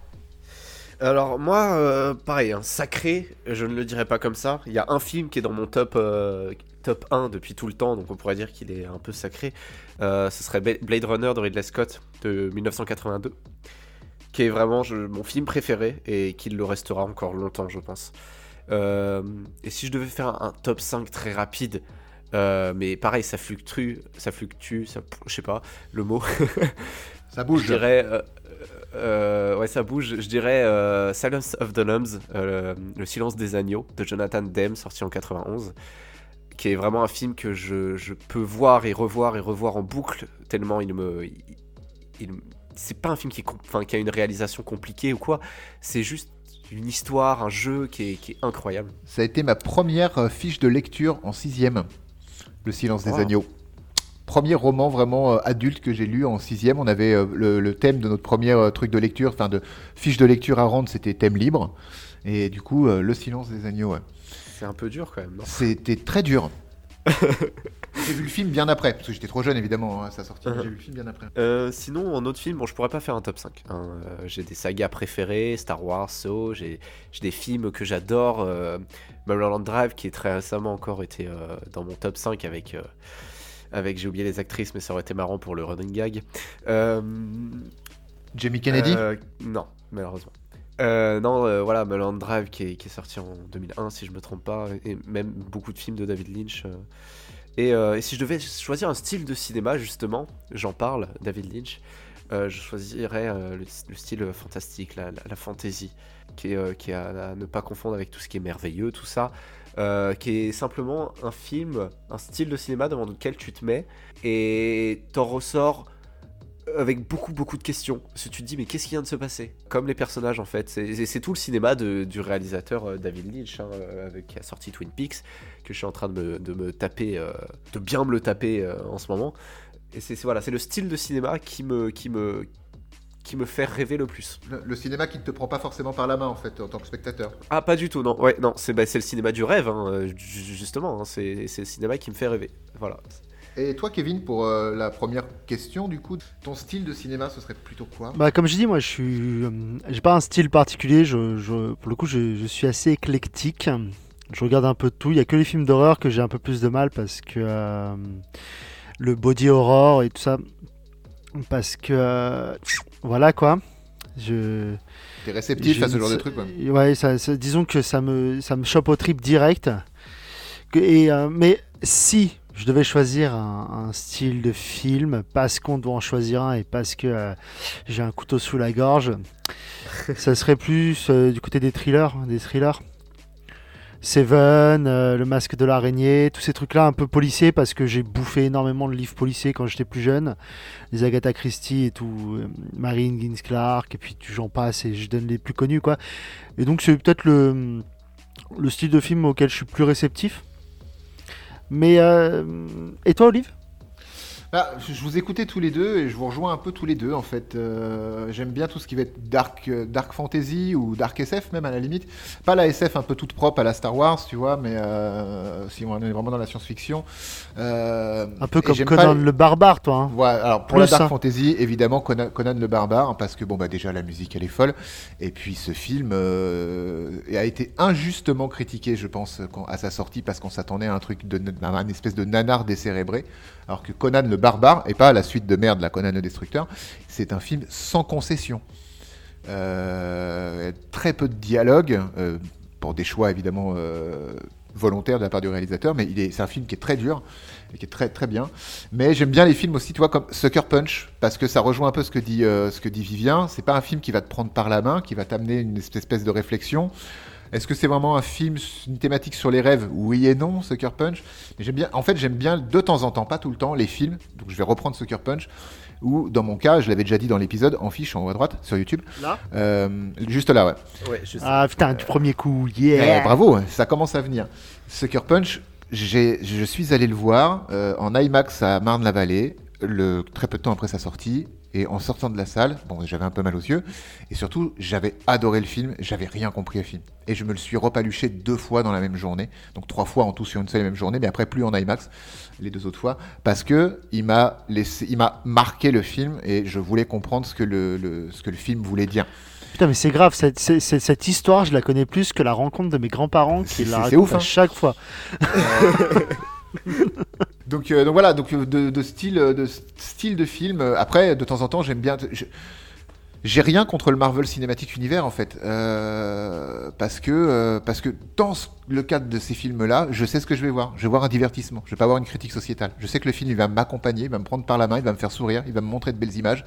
Alors moi, euh, pareil, sacré, je ne le dirais pas comme ça. Il y a un film qui est dans mon top, euh, top 1 depuis tout le temps, donc on pourrait dire qu'il est un peu sacré. Euh, ce serait Blade Runner de Ridley Scott de 1982, qui est vraiment je- mon film préféré et qui le restera encore longtemps, je pense. Euh, et si je devais faire un, un top 5 très rapide, euh, mais pareil, ça fluctue, ça fluctue, ça, je sais pas le mot. Ça bouge. Je dirais. euh, ouais, ça bouge. Je dirais Silence of the Lambs, Le silence des agneaux, de Jonathan Demme, sorti en 91. Qui est vraiment un film que je, je peux voir et revoir et revoir en boucle, tellement il me. il- il- c'est pas un film qui, est com- enfin, qui a une réalisation compliquée ou quoi, c'est juste une histoire, un jeu qui est, qui est incroyable. Ça a été ma première euh, fiche de lecture en sixième, Le Silence des. Agneaux. Premier roman vraiment euh, adulte que j'ai lu en sixième. On avait euh, le, le thème de notre premier truc de lecture, enfin de fiche de lecture à rendre, c'était thème libre. Et du coup, Le Silence des Agneaux, ouais. C'est un peu dur quand même, c'était très dur. j'ai vu le film bien après, parce que j'étais trop jeune évidemment hein, à sa sortie. Uh-huh. J'ai vu le film bien après. Euh, sinon, en autre film, bon, je pourrais pas faire un top 5. hein. Euh, j'ai des sagas préférées, Star Wars, So, j'ai des films que j'adore. Euh, Mulholland Drive, qui est très récemment encore été euh, dans mon top 5 avec. avec j'ai oublié les actrices, mais ça aurait été marrant pour le running gag. Jamie Kennedy? Non, malheureusement. Euh, non, euh, voilà, Mulholland Drive qui est, qui est sorti en 2001, si je me trompe pas, et même beaucoup de films de David Lynch. euh. Et, euh, et si je devais choisir un style de cinéma, justement, j'en parle, David Lynch, euh, je choisirais euh, le, le style fantastique, la, la, fantasy, qui est, qui à, ne pas confondre avec tout ce qui est merveilleux, tout ça, qui est simplement un film, un style de cinéma devant lequel tu te mets et t'en ressors avec beaucoup beaucoup de questions. Parce que tu te dis mais qu'est-ce qui vient de se passer? Comme les personnages en fait. C'est tout le cinéma du réalisateur David Lynch hein, avec, qui a sorti Twin Peaks que je suis en train de me, de me taper, euh, de bien me le taper euh, en ce moment. Et c'est voilà, c'est le style de cinéma qui me qui me qui me fait rêver le plus. Le, le cinéma qui ne te prend pas forcément par la main en fait en tant que spectateur. Ah pas du tout non. Ouais non c'est bah, c'est le cinéma du rêve hein, euh, ju- justement. hein, c'est c'est le cinéma qui me fait rêver. Voilà. Et toi Kevin pour euh, la première question du coup, ton style de cinéma ce serait plutôt quoi? Bah, comme je dis, moi, je suis, euh, j'ai pas un style particulier. Je, je- pour le coup, je, je suis assez éclectique. Je regarde un peu de tout. Il y a que les films d'horreur que j'ai un peu plus de mal parce que euh, le body horror et tout ça, parce que euh, voilà quoi. Je, T'es réceptif je à ce genre de sais- truc quoi. Ouais, ça, ça- disons que ça me, ça me chope au trip direct. Et, euh, mais si je devais choisir un, un style de film, parce qu'on doit en choisir un et parce que euh, j'ai un couteau sous la gorge, ça serait plus euh, du côté des thrillers, des thrillers. Seven, euh, Le Masque de l'araignée, tous ces trucs-là un peu policiers parce que j'ai bouffé énormément de livres policiers quand j'étais plus jeune, les Agatha Christie et tout, euh, Marine Gins Clark et puis j'en passe et je donne les plus connus quoi. Et donc c'est peut-être le, le style de film auquel je suis plus réceptif. Mais euh, et toi Olive? Bah, je vous écoutais tous les deux et je vous rejoins un peu tous les deux en fait. Euh, J'aime bien tout ce qui va être dark, euh, dark fantasy ou dark SF même à la limite. Pas la SF un peu toute propre à la Star Wars, tu vois, mais euh, si on est vraiment dans la science-fiction. Euh, Un peu comme Conan les- le barbare toi. hein. Ouais, alors pour Plus la dark ça. fantasy, évidemment Conan, Conan le barbare, hein, parce que bon bah déjà la musique elle est folle, et puis ce film a été injustement critiqué, je pense, quand- à sa sortie, parce qu'on s'attendait à un truc de un espèce de nanar décérébré, alors que Conan le barbare, et pas la suite de merde, la Conan le destructeur, c'est un film sans concession. Euh, très peu de dialogue, euh, pour des choix évidemment euh, volontaires de la part du réalisateur, mais il est, c'est un film qui est très dur et qui est très très bien. Mais j'aime bien les films aussi, tu vois, comme Sucker Punch, parce que ça rejoint un peu ce que dit, euh, ce que dit Vivien. C'est pas un film qui va te prendre par la main, qui va t'amener une espèce de réflexion. Est-ce que c'est vraiment un film, une thématique sur les rêves? Oui et non, Sucker Punch. Mais j'aime bien, en fait, j'aime bien de temps en temps, pas tout le temps, les films. Donc je vais reprendre Sucker Punch. Ou dans mon cas, je l'avais déjà dit dans l'épisode, en fiche en haut à droite sur YouTube. Là? Euh, juste là, ouais. Ouais, je sais. Ah putain du premier coup, Eh, yeah. bravo, ça commence à venir. Sucker Punch, je suis allé le voir euh, en IMAX à Marne-la-Vallée, le, très peu de temps après sa sortie. Et en sortant de la salle, bon, j'avais un peu mal aux yeux. Et surtout, j'avais adoré le film, j'avais rien compris au film. Et je me le suis repaluché deux fois dans la même journée. Donc trois fois en tout sur une seule et même journée, mais après plus en IMAX, les deux autres fois. Parce que il m'a laissé, il m'a marqué le film et je voulais comprendre ce que le, le- ce que le film voulait dire. Putain mais c'est grave, cette, histoire je la connais plus que la rencontre de mes grands-parents C'est- qui la racontent ouf, à hein. chaque fois. Donc, euh, donc voilà, donc euh, de, style, euh, de style de film. Après, de temps en temps, j'aime bien. J'ai rien contre le Marvel Cinematic Universe en fait, parce que parce que dans le cadre de ces films-là, je sais ce que je vais voir. Je vais voir un divertissement. Je vais pas voir une critique sociétale. Je sais que le film il va m'accompagner, il va me prendre par la main, il va me faire sourire, il va me montrer de belles images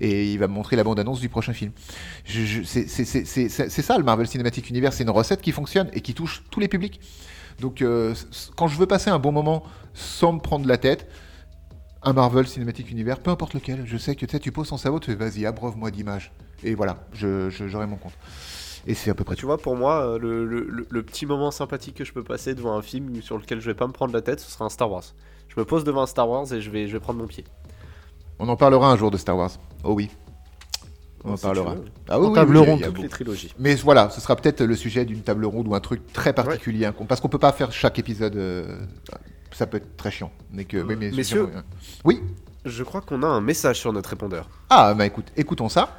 et il va me montrer la bande-annonce du prochain film. C'est ça le Marvel Cinematic Universe, c'est une recette qui fonctionne et qui touche tous les publics. Donc euh, quand je veux passer un bon moment sans me prendre la tête, un Marvel Cinematic Universe, peu importe lequel, je sais que tu poses ton cerveau, tu fais vas-y, abreuve-moi d'images. Et voilà, je, je- j'aurai mon compte. Et c'est à peu près Tu tout. vois, pour moi, euh, le, le- le- le petit moment sympathique que je peux passer devant un film sur lequel je vais pas me prendre la tête, ce sera un Star Wars. Je me pose devant un Star Wars et je vais, je vais prendre mon pied. On en parlera un jour de Star Wars. Oh oui. On en Si parlera. Ah oui, En oui, table oui, ronde. les trilogies. Mais voilà, ce sera peut-être le sujet d'une table ronde ou un truc très particulier. qu'on- parce qu'on peut pas faire chaque épisode. euh, ça peut être très chiant. Mais que, mais Messieurs. euh, Oui. Je crois qu'on a un message sur notre répondeur. Ah, bah écoute, écoutons ça.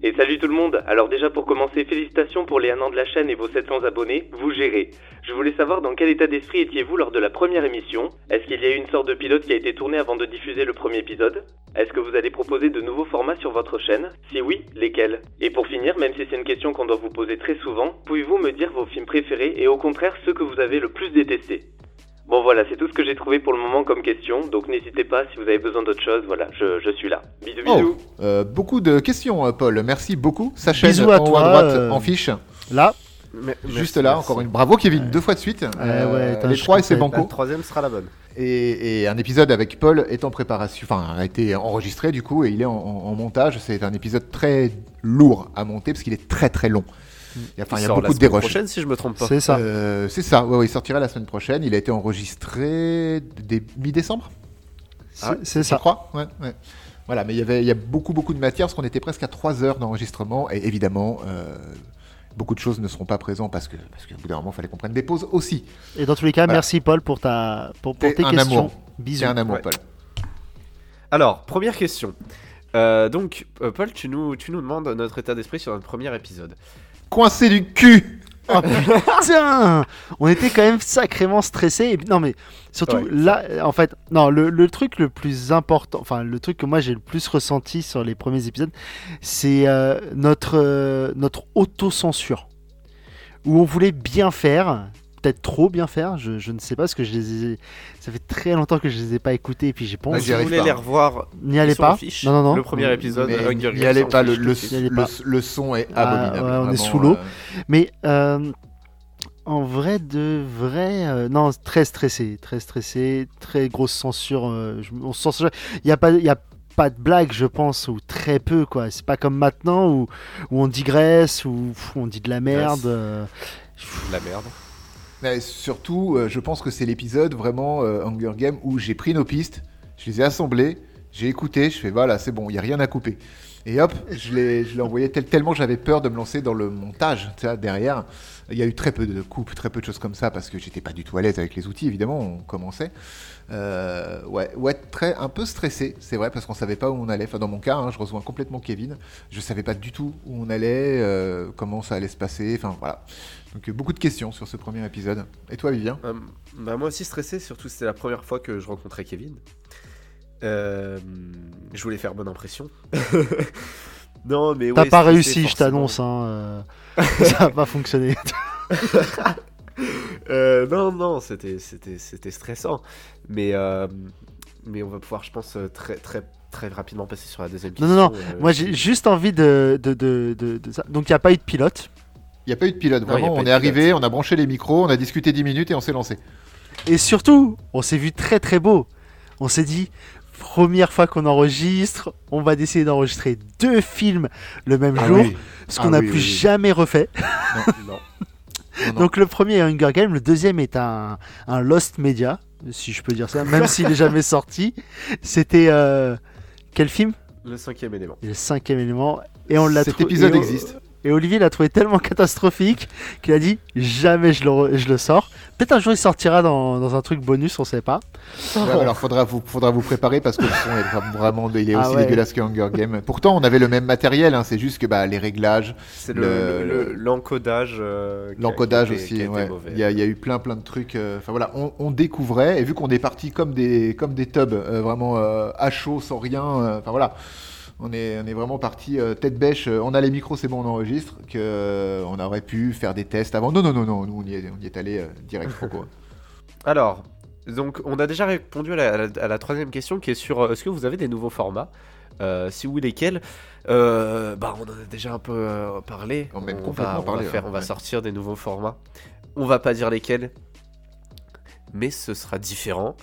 Et salut tout le monde. Alors déjà pour commencer, félicitations pour les 1 an de la chaîne et vos 700 abonnés, vous gérez. Je voulais savoir dans quel état d'esprit étiez-vous lors de la première émission. Est-ce qu'il y a eu une sorte de pilote qui a été tourné avant de diffuser le premier épisode? Est-ce que vous allez proposer de nouveaux formats sur votre chaîne? Si oui, lesquels? Et pour finir, même si c'est une question qu'on doit vous poser très souvent, pouvez-vous me dire vos films préférés et au contraire ceux que vous avez le plus détestés? Bon voilà, c'est tout ce que j'ai trouvé pour le moment comme question, donc n'hésitez pas si vous avez besoin d'autre chose, voilà, je, je suis là. Bisous bisous Oh, euh, beaucoup de questions, euh, Paul. Merci beaucoup. Sa chaîne Bisous à en haut toi, à droite euh, en fiche. Là, Mais- Juste merci, là, merci. encore une bravo Kevin, deux fois de suite. Euh, ouais, attends, les trois et c'est comptais. La banco. troisième sera la bonne. Et, et un épisode avec Paul est en préparation, enfin a été enregistré du coup et il est en, en- en montage. C'est un épisode très lourd à monter parce qu'il est très très long. Il y a, enfin, il y a sort la beaucoup de semaine déroches. prochaine, si je me trompe pas. C'est ça. Euh, c'est ça, ouais, ouais, il sortira la semaine prochaine. Il a été enregistré dès mi-décembre, Ah C'est- je ça. crois. Ouais, ouais. Voilà, mais il y avait il y a beaucoup beaucoup de matière parce qu'on était presque à 3 heures d'enregistrement et évidemment. euh, Beaucoup de choses ne seront pas présentes parce que parce qu'au bout d'un moment, il fallait qu'on prenne des pauses aussi. Et dans tous les cas, Voilà. merci Paul pour, ta, pour, pour T'es un questions. amour. Bisous. C'est un amour, Ouais. Paul. Alors, première question. Euh, donc, euh, Paul, tu nous, tu nous demandes notre état d'esprit sur notre premier épisode. Coincé du cul Oh putain On était quand même sacrément stressés. Et non mais surtout Ouais, là, en fait, non, le, le truc le plus important, enfin le truc que moi j'ai le plus ressenti sur les premiers épisodes, c'est euh, notre, euh, notre autocensure. Où on voulait bien faire, peut-être trop bien faire, je, je ne sais pas, parce que je les ai... ça fait très longtemps que je les ai pas écoutés et puis j'ai pas envie. j'y si vous arrive voulez pas. les revoir, N'y allez pas. fiche. Non, non, non. Le premier épisode, n'y allez pas, le, le, de. N'y le- son est Ah, abominable. ouais, on est sous l'eau. euh, Mais euh, en vrai de vrai, euh, non, très stressé, très stressé, très grosse censure. euh, je- on sent, il y a pas, il y a pas de blague, je pense, ou très peu quoi. C'est pas comme maintenant où, où on digresse, où pff, on dit de la merde. euh, La merde. Mais surtout, euh, je pense que c'est l'épisode vraiment euh, Hunger Game où j'ai pris nos pistes, je les ai assemblées, j'ai écouté, je fais voilà, c'est bon, il n'y a rien à couper. Et hop, je l'ai je envoyé tel- tellement j'avais peur de me lancer dans le montage derrière. Il y a eu très peu de coupes, très peu de choses comme ça parce que j'étais pas du tout à l'aise avec les outils, évidemment, on commençait. Euh, ouais, ouais, très, un peu stressé, c'est vrai, parce qu'on savait pas où on allait. Enfin, dans mon cas, hein, je rejoins complètement Kevin. Je savais pas du tout où on allait, euh, comment ça allait se passer. Enfin, voilà. Donc, euh, beaucoup de questions sur ce premier épisode. Et toi, Vivien Euh, bah, moi aussi stressé, surtout c'était la première fois que je rencontrais Kevin. Euh, je voulais faire bonne impression. non, mais T'as ouais, pas réussi, je t'annonce. Hein, euh, ça a pas fonctionné. Euh, non, non, c'était, c'était, c'était stressant. Mais, euh, mais on va pouvoir, je pense, très, très, très rapidement passer sur la deuxième Non, question. non, non. euh, Moi, j'ai juste envie de, de, de, de- de ça. Donc, il n'y a pas eu de pilote. Il n'y a pas eu de pilote, vraiment. on est arrivé, pilote. on a branché les micros, on a discuté 10 minutes et on s'est lancé. Et surtout, on s'est vu très très beau. On s'est dit, première fois qu'on enregistre, on va essayer d'enregistrer deux films le même jour, ce qu'on Ah n'a oui, plus oui, oui. jamais refait. non. Non, non. Donc le premier est Hunger Games, le deuxième est un, un Lost Media, si je peux dire ça, même s'il est jamais sorti. C'était euh, quel film? Le cinquième élément. Le cinquième élément. Et on l'a Cet épisode et on- existe. Et Olivier l'a trouvé tellement catastrophique qu'il a dit jamais je le, je le sors. Peut-être un jour il sortira dans, dans un truc bonus, on sait pas. Ouais, alors faudra vous, faudra vous préparer parce que le son est vraiment il est Ah aussi ouais. dégueulasse que Hunger Game. Pourtant on avait le même matériel, hein, c'est juste que bah, les réglages, C'est le, Le- le- le- l'encodage. euh, l'encodage aussi, qui a été ouais. mauvais. il y, a, il y a eu plein plein de trucs. euh, Enfin voilà, on, on découvrait et vu qu'on est parti comme des comme des tubs euh, vraiment euh, à chaud sans rien. euh, Enfin voilà. On est, on est vraiment parti euh, tête bêche, euh, on a les micros, c'est bon, on enregistre, que euh, on aurait pu faire des tests avant. Non, non, non, non, nous on y est, on y est allé euh, direct franco. Alors, donc, on a déjà répondu à la, à la- à la troisième question qui est sur est-ce que vous avez des nouveaux formats? Si oui, lesquels? Bah, on en a déjà un peu parlé. On complètement va, on va parlé, faire, ouais. on va sortir des nouveaux formats. On va pas dire lesquels, mais ce sera différent.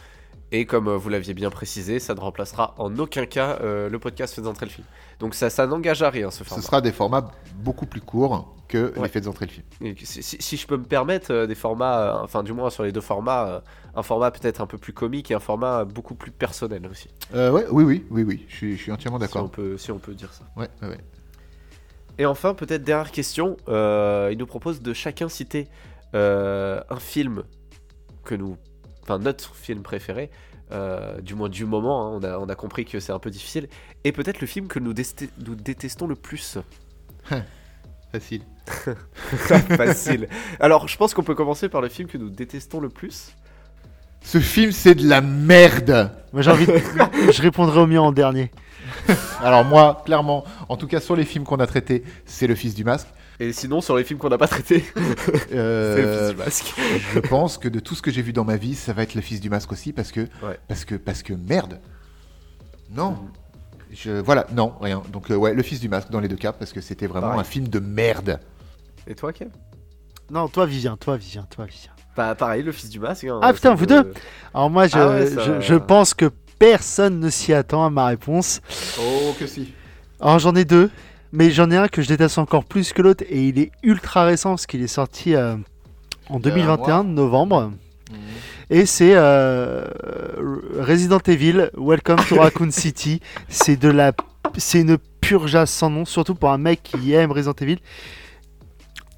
Et comme euh, vous l'aviez bien précisé, ça ne remplacera en aucun cas euh, le podcast Faites entrer le film. Donc ça, ça n'engage à rien ce Ce format. sera des formats beaucoup plus courts que Ouais. les faits d'entrer le film. Et Si, si- si je peux me permettre, euh, des formats, enfin du moins sur les deux formats, un format peut-être un peu plus comique et un format beaucoup plus personnel aussi. Ouais, oui, oui, oui, oui, je suis, je suis entièrement Si on, d'accord. peut, si on peut dire ça. Ouais, ouais, ouais. Et enfin, peut-être dernière question, euh, il nous propose de chacun citer euh, un film que nous, enfin notre film préféré, euh, du moins du moment, hein, on, a, on a compris que c'est un peu difficile, et peut-être le film que nous, détestons le plus. Facile. Facile. Alors, je pense qu'on peut commencer par le film que nous détestons le plus. Ce film, c'est de la merde. Moi j'ai envie de... je répondrai au mien en dernier. Alors moi, clairement, en tout cas sur les films qu'on a traités, c'est Le Fils du Masque. Et sinon, sur les films qu'on n'a pas traités, Euh, c'est le fils du masque. je pense que de tout ce que j'ai vu dans ma vie, ça va être Le Fils du Masque aussi, parce que, Ouais. parce que, parce que merde. Non. Je, voilà, non, rien. Donc euh, ouais, Le Fils du Masque dans les deux cas, parce que c'était vraiment Pareil. un film de merde. Et toi, Kev? Non, toi, Vivien, toi, Vivien, toi, Vivien. Bah, pareil, le fils du masque. hein, Ah, putain, vous deux Alors moi, je, Ah ouais, ça- je, je pense que personne ne s'y attend à ma réponse. Oh, que si. Alors j'en ai deux, mais j'en ai un que je déteste encore plus que l'autre, et il est ultra récent parce qu'il est sorti euh, en Il y a un 2021, mois. novembre. Mhm. Et c'est euh, Resident Evil, Welcome to Raccoon City. C'est de la, c'est une purgeasse sans nom, surtout pour un mec qui aime Resident Evil.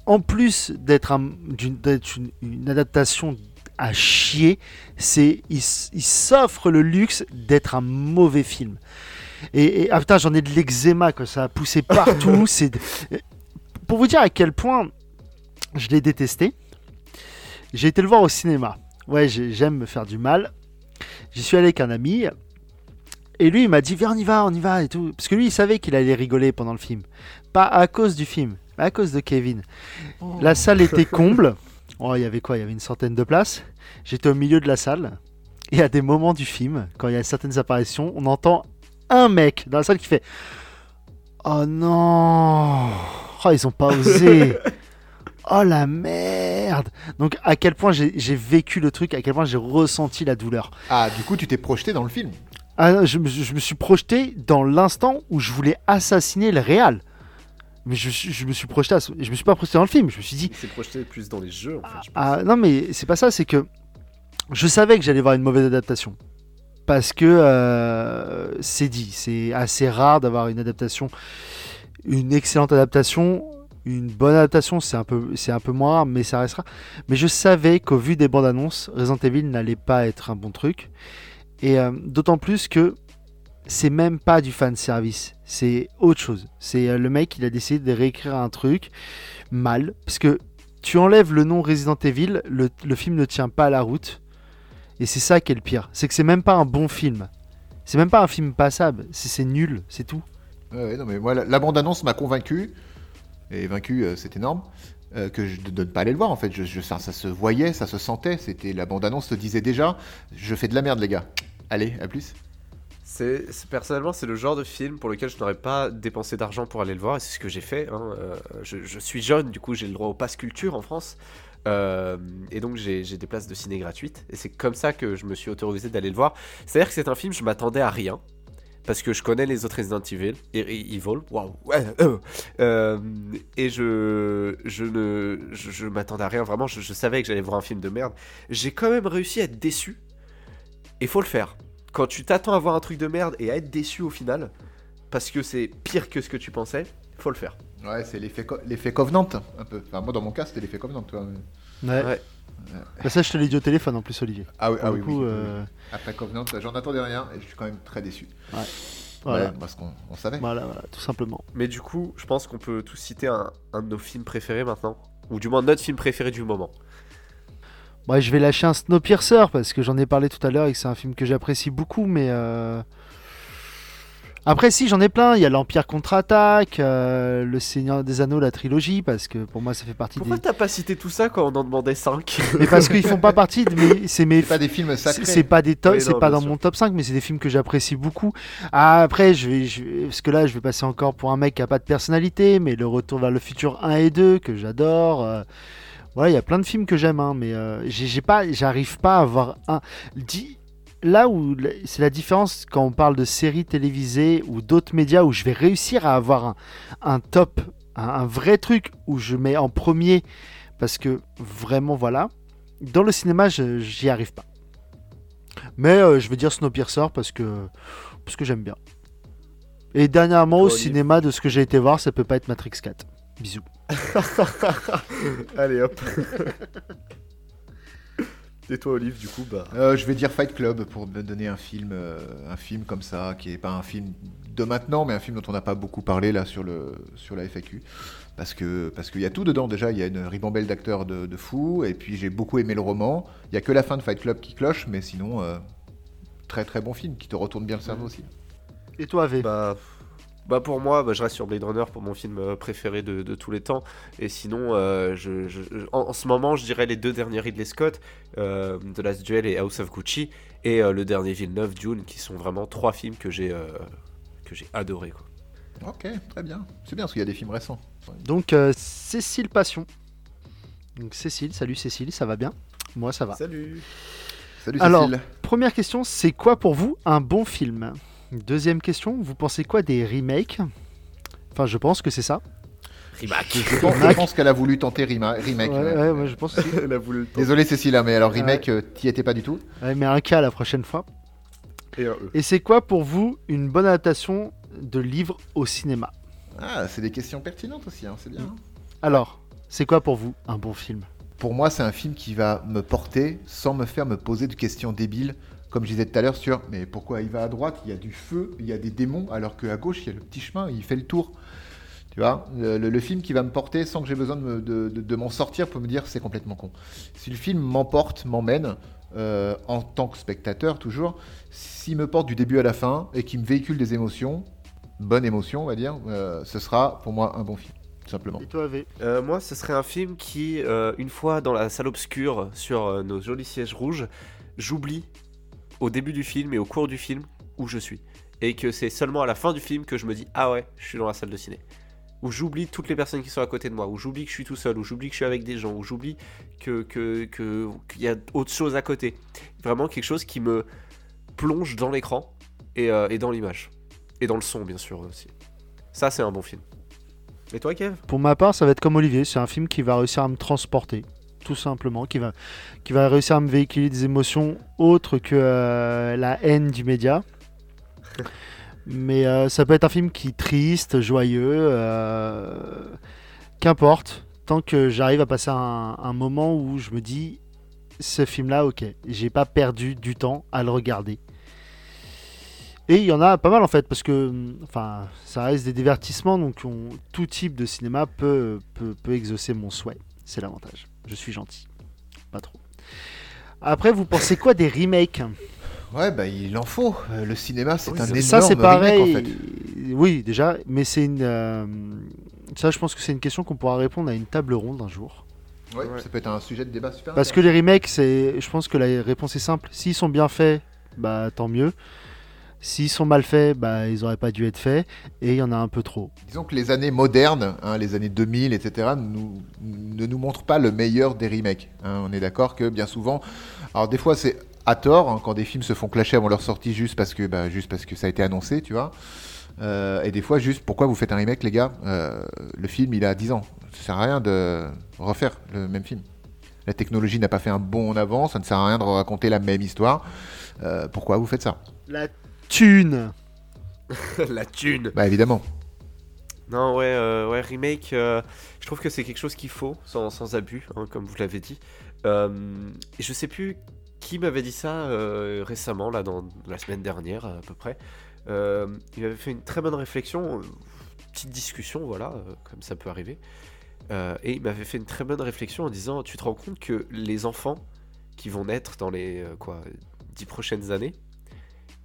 En plus d'être un- une, une adaptation à chier, c'est il s'offre le luxe d'être un mauvais film. Et, et- ah putain, j'en ai de l'eczéma que ça a poussé partout. c'est pour vous dire à quel point je l'ai détesté. J'ai été le voir au cinéma. Ouais, j'ai- j'aime me faire du mal. J'y suis allé avec un ami. Et lui, il m'a dit, viens, on y va, on y va et tout. Parce que lui, il savait qu'il allait rigoler pendant le film. Pas à cause du film, mais à cause de Kevin. La salle était comble. Oh, il y avait quoi? Il y avait une centaine de places. J'étais au milieu de la salle. Et à des moments du film, quand il y a certaines apparitions, on entend un mec dans la salle qui fait Oh non Oh, ils ont pas osé Oh la merde Donc à quel point j'ai vécu le truc, à quel point j'ai ressenti la douleur. Ah, du coup, tu t'es projeté dans le film. Ah, je, me- je me suis projeté dans l'instant où je voulais assassiner le réal. Mais je, me suis projeté, à je me suis pas projeté dans le film. Je me suis dit, Il s'est projeté plus dans les jeux, en fait. je pense. ah, non mais c'est pas ça, c'est que je savais que j'allais voir une mauvaise adaptation. Parce que euh, c'est dit, c'est assez rare d'avoir une adaptation, une excellente adaptation. Une bonne adaptation, c'est un, peu, c'est un peu moins rare, mais ça restera. Mais je savais qu'au vu des bandes annonces, Resident Evil n'allait pas être un bon truc. Et euh, d'autant plus que c'est même pas du fan service, c'est autre chose. C'est euh, le mec, il a décidé de réécrire un truc mal, parce que tu enlèves le nom Resident Evil, le, le film ne tient pas à la route. Et c'est ça qui est le pire, c'est que c'est même pas un bon film. C'est même pas un film passable, c'est nul, c'est tout. Ouais, ouais, non, mais moi, la, la bande-annonce m'a convaincu, et vaincu, euh, c'est énorme, euh, que je, ne pas aller le voir en fait. Je, je- ça, ça se voyait, ça se sentait. C'était la bande-annonce te disait déjà, je fais de la merde, les gars. Allez, à plus. C'est, c'est- personnellement, c'est le genre de film pour lequel je n'aurais pas dépensé d'argent pour aller le voir, et c'est ce que j'ai fait. hein. Euh, je, je suis jeune, du coup, j'ai le droit au pass culture en France, Euh, et donc j'ai, des places de ciné gratuites, et c'est comme ça que je me suis autorisé d'aller le voir. C'est-à-dire que c'est un film, je m'attendais à rien. Parce que je connais les autres Resident Evil, Evil, waouh, euh, euh, et je, je ne, je, m'attendais à rien vraiment. Je, savais que j'allais voir un film de merde. J'ai quand même réussi à être déçu, et faut le faire quand tu t'attends à voir un truc de merde et à être déçu au final, parce que c'est pire que ce que tu pensais, faut le faire. Ouais, c'est l'effet, co- Covenant, un peu. Enfin, moi, dans mon cas, c'était l'effet Covenant. Toi. Ouais. Ouais. Bah, ça, je te l'ai dit au téléphone en plus, Olivier. Ah oui, Pour ah oui, coup, oui, euh, oui. Après Covenant, j'en attendais rien, et je suis quand même très déçu. voilà. Ouais, parce qu'on on savait. Voilà, voilà, tout simplement. Mais du coup, je pense qu'on peut tous citer un, un de nos films préférés maintenant, ou du moins notre film préféré du moment. Moi, je vais lâcher un Snowpiercer parce que j'en ai parlé tout à l'heure et que c'est un film que j'apprécie beaucoup, mais. euh, Après, si, j'en ai plein. Il y a l'Empire contre-attaque, euh, Le Seigneur des Anneaux, la trilogie, parce que pour moi, ça fait partie Pourquoi des. t'as pas cité tout ça quand on en demandait 5 Mais parce qu'ils font pas partie de mes. C'est mes pas des films sacrés. C'est pas des top, c'est non, pas dans sûr. mon top 5, mais c'est des films que j'apprécie beaucoup. Ah, après, je vais, je parce que là, je vais passer encore pour un mec qui a pas de personnalité, mais le Retour vers le futur 1 et 2 que j'adore. euh, voilà, il y a plein de films que j'aime, hein, mais euh, j'ai j'ai pas, j'arrive pas à avoir un. Dis- Là où c'est la différence quand on parle de séries télévisées ou d'autres médias où je vais réussir à avoir un, un top, un, un vrai truc où je mets en premier parce que vraiment voilà. Dans le cinéma, j'y arrive pas. Mais euh, je vais dire Snowpiercer parce que, parce que j'aime bien. Et dernièrement au cinéma, de ce que j'ai été voir, ça peut pas être Matrix 4. Bisous. Allez hop. Et toi, Olive, du coup, bah. Euh, je vais dire Fight Club pour me donner un film, euh, un film comme ça, qui est pas un film de maintenant, mais un film dont on n'a pas beaucoup parlé là sur le sur la FAQ, parce que parce qu'il y a tout dedans déjà. Il y a une ribambelle d'acteurs de, de fou, et puis j'ai beaucoup aimé le roman. Il y a que la fin de Fight Club qui cloche, mais sinon euh, très très bon film qui te retourne bien le cerveau aussi. Et toi, V Bah, bah pour moi, bah, je reste sur Blade Runner pour mon film euh, préféré de, de tous les temps. Et sinon, euh, je, en, en ce moment, je dirais les deux derniers Ridley Scott, euh, The Last Duel et House of Gucci, et euh, le dernier Villeneuve, Dune, qui sont vraiment trois films que j'ai euh, que j'ai adoré. Quoi. Ok, très bien. C'est bien parce qu'il y a des films récents. Donc, euh, Cécile Passion. Donc Cécile, salut Cécile, ça va bien? Moi ça va. Salut. Salut Alors, Cécile. Première question, c'est quoi pour vous un bon film? Deuxième question, vous pensez quoi des remakes? Enfin, je pense que c'est ça. Rimac. Je pense, je pense qu'elle a voulu tenter rima- remake. ouais, ouais. ouais, moi, je pense aussi. Elle a voulu le temps. Désolé Cécile, hein, mais alors remake, euh, t'y étais pas du tout Ouais, mais un cas la prochaine fois. Et un E. Et c'est quoi pour vous une bonne adaptation de livre au cinéma? Ah, c'est des questions pertinentes aussi, hein, c'est bien. hein. Alors, c'est quoi pour vous un bon film? Pour moi, c'est un film qui va me porter sans me faire me poser de questions débiles. Comme je disais tout à l'heure sur, mais pourquoi il va à droite? Il y a du feu, il y a des démons, alors qu'à gauche, il y a le petit chemin, il fait le tour. Tu vois, le, film qui va me porter sans que j'ai besoin de, me- de- de- de m'en sortir pour me dire c'est complètement con. Si le film m'emporte, m'emmène, euh, en tant que spectateur toujours, s'il me porte du début à la fin et qu'il me véhicule des émotions, bonne émotion on va dire, euh, ce sera pour moi un bon film, tout simplement. Et toi, V? Euh, moi, ce serait un film qui, euh, une fois dans la salle obscure sur euh, nos jolis sièges rouges, j'oublie au début du film et au cours du film où je suis. Et que c'est seulement à la fin du film que je me dis Ah ouais, je suis dans la salle de ciné. Où j'oublie toutes les personnes qui sont à côté de moi, où j'oublie que je suis tout seul, où j'oublie que je suis avec des gens, où j'oublie que que- que- qu'il y a autre chose à côté. Vraiment quelque chose qui me plonge dans l'écran et, euh, et dans l'image. Et dans le son, bien sûr aussi. Ça, c'est un bon film. Et toi, Kev? Pour ma part, ça va être comme Olivier, c'est un film qui va réussir à me transporter, tout simplement, qui va, qui va réussir à me véhiculer des émotions autres que euh, la haine du média. Mais euh, ça peut être un film qui est triste, joyeux, euh, qu'importe, tant que j'arrive à passer un, un moment où je me dis, ce film-là, ok, j'ai pas perdu du temps à le regarder. Et il y en a pas mal en fait, parce que hum, enfin, ça reste des divertissements, donc on- tout type de cinéma peut, peut, peut exaucer mon souhait. C'est l'avantage. Je suis gentil. Pas trop. Après, vous pensez quoi des remakes Ouais, bah il en faut. Euh, le cinéma, c'est Oui, un énorme Ça, c'est remake, pareil. en fait. Oui, déjà, mais c'est une. euh, Ça, je pense que c'est une question qu'on pourra répondre à une table ronde un jour. Ouais, Ouais. Ça peut être un sujet de débat super. Parce que les remakes, c'est, je pense que la réponse est simple. S'ils sont bien faits, bah tant mieux. S'ils sont mal faits, bah ils auraient pas dû être faits. Et il y en a un peu trop. Disons que les années modernes, hein, les années 2000, etc., nous, ne nous montrent pas le meilleur des remakes. hein. on est d'accord que bien souvent, alors des fois c'est à tort hein, quand des films se font clasher avant leur sortie juste parce que, bah, juste parce que ça a été annoncé, tu vois. Euh, et des fois juste pourquoi vous faites un remake, les gars? Euh, Le film il a 10 ans, ça sert à rien de refaire le même film. La technologie n'a pas fait un bond en avant, ça ne sert à rien de raconter la même histoire. Euh, pourquoi vous faites ça? La thune. La thune Bah évidemment. Non, ouais, euh, ouais remake, euh, je trouve que c'est quelque chose qu'il faut, sans, sans abus, hein, comme vous l'avez dit. Euh, et je sais plus qui m'avait dit ça euh, récemment, là, dans la semaine dernière, à peu près. Euh, il avait fait une très bonne réflexion, petite discussion, voilà, euh, comme ça peut arriver. Euh, et il m'avait fait une très bonne réflexion en disant Tu te rends compte que les enfants qui vont naître dans les euh, quoi, dix prochaines années,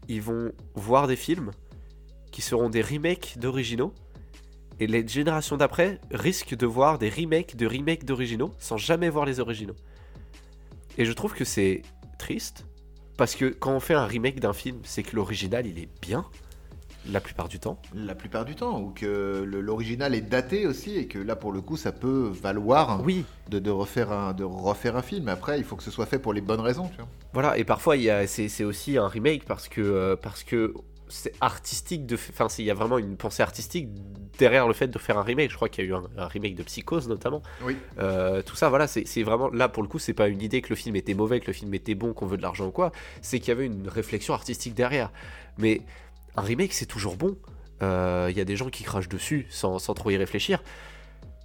ils vont voir des films qui seront des remakes d'originaux et les générations d'après risquent de voir des remakes de remakes d'originaux sans jamais voir les originaux. Et je trouve que c'est triste parce que quand on fait un remake d'un film, c'est que l'original il est bien la plupart du temps. La plupart du temps, ou que l'original est daté aussi, et que là, pour le coup, ça peut valoir Oui, de, de refaire un, de refaire un film. Après, il faut que ce soit fait pour les bonnes raisons. Tu vois. voilà. Et parfois il y a- c'est aussi un remake parce que euh, parce que c'est artistique de, enfin il y a vraiment une pensée artistique derrière le fait de faire un remake. Je crois qu'il y a eu un, un remake de Psychose notamment. Oui. Euh, tout ça, voilà, c'est c'est vraiment là pour le coup, c'est pas une idée que le film était mauvais, que le film était bon, qu'on veut de l'argent ou quoi. C'est qu'il y avait une réflexion artistique derrière. Mais un remake, c'est toujours bon. Euh, Il y a des gens qui crachent dessus sans, sans trop y réfléchir.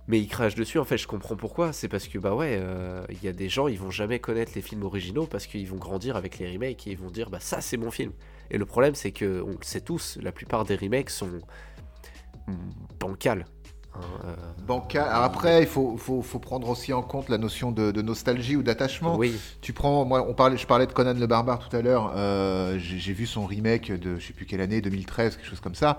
Mais ils crachent dessus, en fait, je comprends pourquoi. C'est parce que, bah ouais, euh, il y a des gens, ils vont jamais connaître les films originaux parce qu'ils vont grandir avec les remakes et ils vont dire, bah ça, c'est mon film. Et le problème, c'est que, on le sait tous, la plupart des remakes sont bancales. Hein, euh, Alors après, il faut, faut, faut prendre aussi en compte la notion de, de nostalgie ou d'attachement. oui, Tu prends, moi, on parlait, je parlais de Conan le Barbare tout à l'heure. euh, J'ai vu son remake de, je sais plus quelle année, 2013, quelque chose comme ça.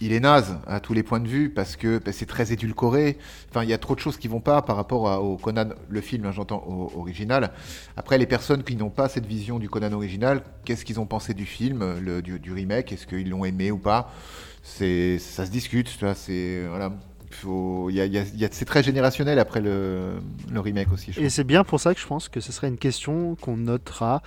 Il est naze à tous les points de vue parce que bah, c'est très édulcoré. Enfin, il y a trop de choses qui vont pas par rapport à- au Conan, le film, hein, j'entends, original. Après, les personnes qui n'ont pas cette vision du Conan original, qu'est-ce qu'ils ont pensé du film, le, du, du remake? Est-ce qu'ils l'ont aimé ou pas? C'est, ça se discute. tu vois, C'est voilà. faut- il y a- il y a- il y a- c'est très générationnel après le, le remake aussi. je Et c'est bien pour ça que je pense que ce serait une question qu'on notera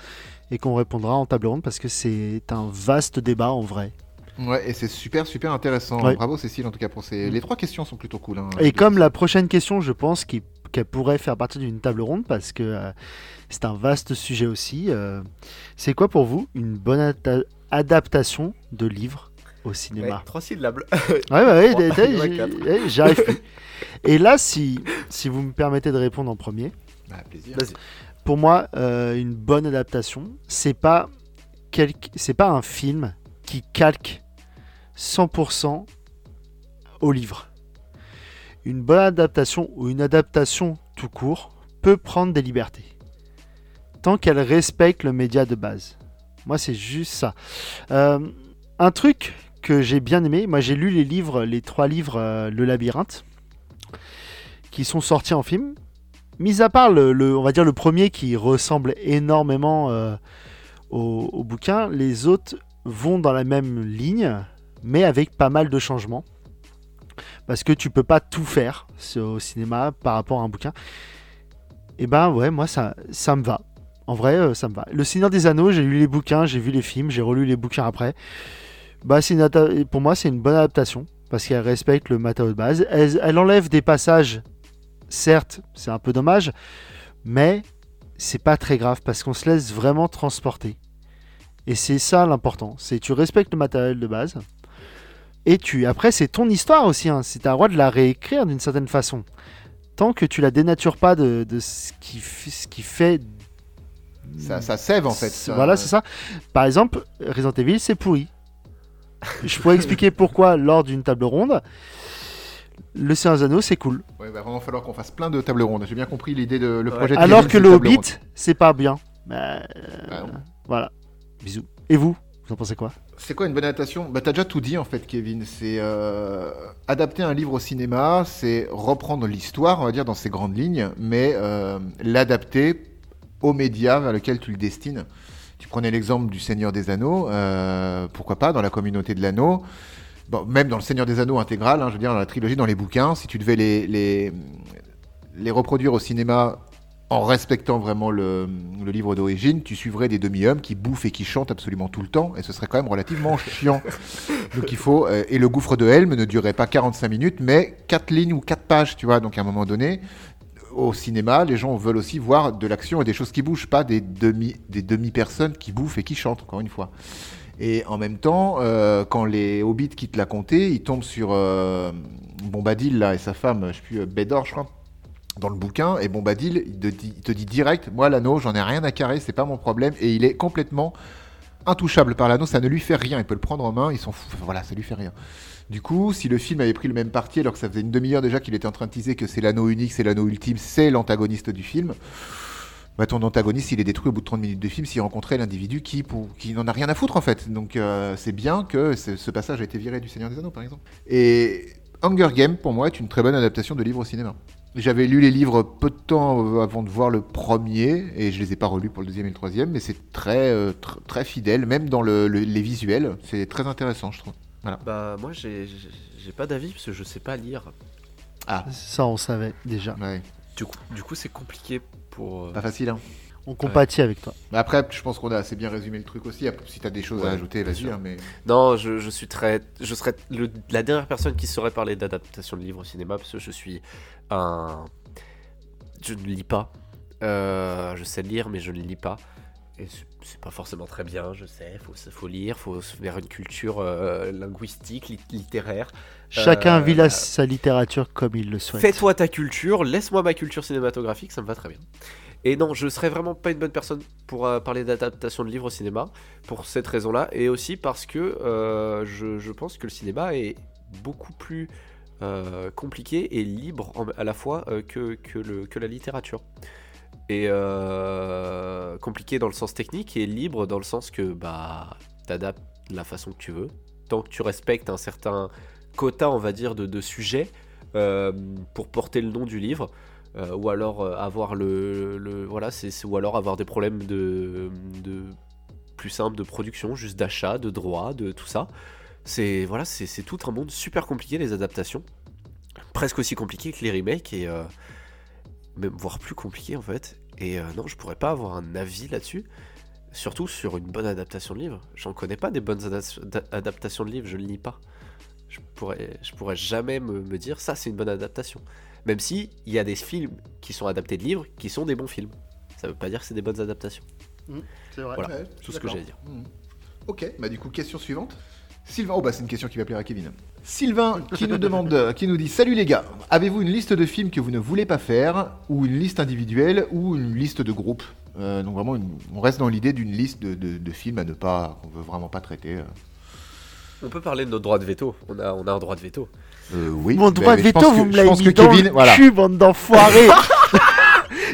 et qu'on répondra en table ronde parce que c'est un vaste débat en vrai. Ouais, et c'est super, super intéressant. Ouais. Bravo Cécile, en tout cas pour ces. Les trois questions sont plutôt cool. hein. Et comme la prochaine question, je pense qu'elle pourrait faire partie d'une table ronde parce que euh, c'est un vaste sujet aussi. euh, c'est quoi pour vous une bonne ada- adaptation de livre au Ouais, cinéma trois syllabes. Ouais, ouais, j'y- arrive plus. Et là, si, si vous me permettez de répondre en premier, Bah, plaisir. Pour moi, euh, une bonne adaptation, c'est pas c'est pas un film qui calque 100% au livre. Une bonne adaptation ou une adaptation tout court peut prendre des libertés. Tant qu'elle respecte le média de base. Moi, c'est juste ça. Euh, un truc que j'ai bien aimé, moi j'ai lu les livres, les trois livres euh, Le Labyrinthe, qui sont sortis en film. Mis à part le, on va dire le premier qui ressemble énormément euh, au, au bouquin, les autres vont dans la même ligne, mais avec pas mal de changements. Parce que tu peux pas tout faire au cinéma par rapport à un bouquin. Et ben ouais, moi ça, ça me va. En vrai, euh, ça me va. Le Seigneur des Anneaux, j'ai lu les bouquins, j'ai vu les films, j'ai relu les bouquins après. Bah, c'est une pour moi, c'est une bonne adaptation parce qu'elle respecte le matériau de base. Elle, elle enlève des passages, certes, c'est un peu dommage, mais c'est pas très grave parce qu'on se laisse vraiment transporter. Et c'est ça l'important, c'est tu respectes le matériel de base. Et tu, après, c'est ton histoire aussi. Hein. C'est un droit de la réécrire d'une certaine façon. Tant que tu la dénatures pas de, de ce, qui, ce qui fait Ça, ça sève en fait. Voilà, c'est ça. Par exemple, Resident Evil, c'est pourri. Je pourrais expliquer pourquoi lors d'une table ronde. Le Seigneur des Anneaux, c'est cool. Ouais, il va vraiment falloir qu'on fasse plein de tables rondes. J'ai bien compris l'idée de le projet. de Alors Kevin, que le Hobbit, c'est pas bien. Bah, Bah non. voilà. Bisous. Et vous Vous en pensez quoi? C'est quoi une bonne adaptation? Bah t'as déjà tout dit en fait, Kevin. C'est euh, adapter un livre au cinéma, c'est reprendre l'histoire, on va dire dans ses grandes lignes, mais euh, l'adapter au média vers lequel tu le destines. Prenais l'exemple du Seigneur des Anneaux, euh, pourquoi pas dans la communauté de l'anneau. Bon, même dans le Seigneur des Anneaux intégral, hein, je veux dire dans la trilogie, dans les bouquins, si tu devais les, les, les reproduire au cinéma en respectant vraiment le, le livre d'origine, tu suivrais des demi-hommes qui bouffent et qui chantent absolument tout le temps, et ce serait quand même relativement chiant. Donc il faut euh, et le gouffre de Helm ne durait pas 45 minutes, mais 4 lignes ou 4 pages, tu vois. Donc à un moment donné, au cinéma, les gens veulent aussi voir de l'action et des choses qui bougent, pas des demi des demi personnes qui bouffent et qui chantent. Encore une fois. Et en même temps, euh, quand les hobbits quittent la comté, ils tombent sur euh, Bombadil là et sa femme, je sais plus, euh, Bédor, je crois dans le bouquin, et Bombadil, il te dit, direct, moi l'anneau, j'en ai rien à carrer, c'est pas mon problème, et il est complètement intouchable par l'anneau, ça ne lui fait rien, il peut le prendre en main, ils s'en fout, voilà, ça lui fait rien. Du coup, si le film avait pris le même parti, alors que ça faisait une demi-heure déjà qu'il était en train de teaser que c'est l'anneau unique, c'est l'anneau ultime, c'est l'antagoniste du film, bah, ton antagoniste, il est détruit au bout de 30 minutes de film s'il rencontrait l'individu qui, qui n'en a rien à foutre en fait. Donc euh, c'est bien que ce, passage a été viré du Seigneur des Anneaux par exemple. Et Hunger Games, pour moi, est une très bonne adaptation de livre au cinéma. J'avais lu les livres peu de temps euh, avant de voir le premier, et je les ai pas relus pour le deuxième et le troisième, mais c'est très, euh, fidèle, même dans le- le- les visuels, c'est très intéressant, je trouve. Bah, moi, j'ai pas d'avis parce que je sais pas lire. Ça, on savait déjà. Ouais, Du coup, du coup c'est compliqué pour. euh, pas facile, hein. On compatit avec toi. Après, je pense qu'on a assez bien résumé le truc aussi. Si t'as des choses Ouais, à ajouter, vas-y. hein, mais... Non, je, je suis très. Je serais le- la dernière personne qui saurait parler d'adaptation de livres au cinéma parce que je suis un. Je ne lis pas. Euh, je sais lire, mais je ne lis pas. Et c'est- pas forcément très bien, je sais. Faut, faut lire, faut se faire une culture euh, linguistique, lit- littéraire. Chacun Euh, vit la- sa littérature comme il le souhaite. Fais-toi ta culture, laisse-moi ma culture cinématographique, ça me va très bien. Et non, je serais vraiment pas une bonne personne pour euh, parler d'adaptation de livres au cinéma, pour cette raison-là, et aussi parce que je, je pense que le cinéma est beaucoup plus compliqué et libre en- à la fois que, que, le, que la littérature. Et euh, compliqué dans le sens technique et libre dans le sens que bah t'adaptes de la façon que tu veux, tant que tu respectes un certain quota, on va dire, de, de sujets euh, pour porter le nom du livre. euh, ou alors avoir le, le- voilà ou alors avoir des problèmes de, de plus simples de production juste d'achat de droit de tout ça c'est voilà c'est tout un monde super compliqué les adaptations presque aussi compliqué que les remakes et même voire plus compliqué en fait. Et euh, non, je pourrais pas avoir un avis là-dessus. Surtout sur une bonne adaptation de livre. J'en connais pas des bonnes adap- da- adaptations de livres, je le lis pas. Je pourrais, je pourrais jamais me, me dire ça c'est une bonne adaptation. Même si il y a des films qui sont adaptés de livres qui sont des bons films. Ça veut pas dire que c'est des bonnes adaptations. C'est vrai. Voilà, Ouais, tout ce que j'ai à dire. Mhm. Ok, bah du coup, question suivante. Sylvain, oh bah c'est une question qui va plaire à Kevin. Sylvain qui nous demande, euh, qui nous dit Salut les gars, avez-vous une liste de films que vous ne voulez pas faire, ou une liste individuelle, ou une liste de groupes Euh, Donc vraiment, une- on reste dans l'idée d'une liste de, de- de films à ne pas, qu'on veut vraiment pas traiter. euh. On peut parler de notre droit de veto. On a, on a un droit de veto. Euh, oui. Mon droit de veto, vous me je l'avez pense mis que dans Kevin, le voilà. cul, bande d'enfoirés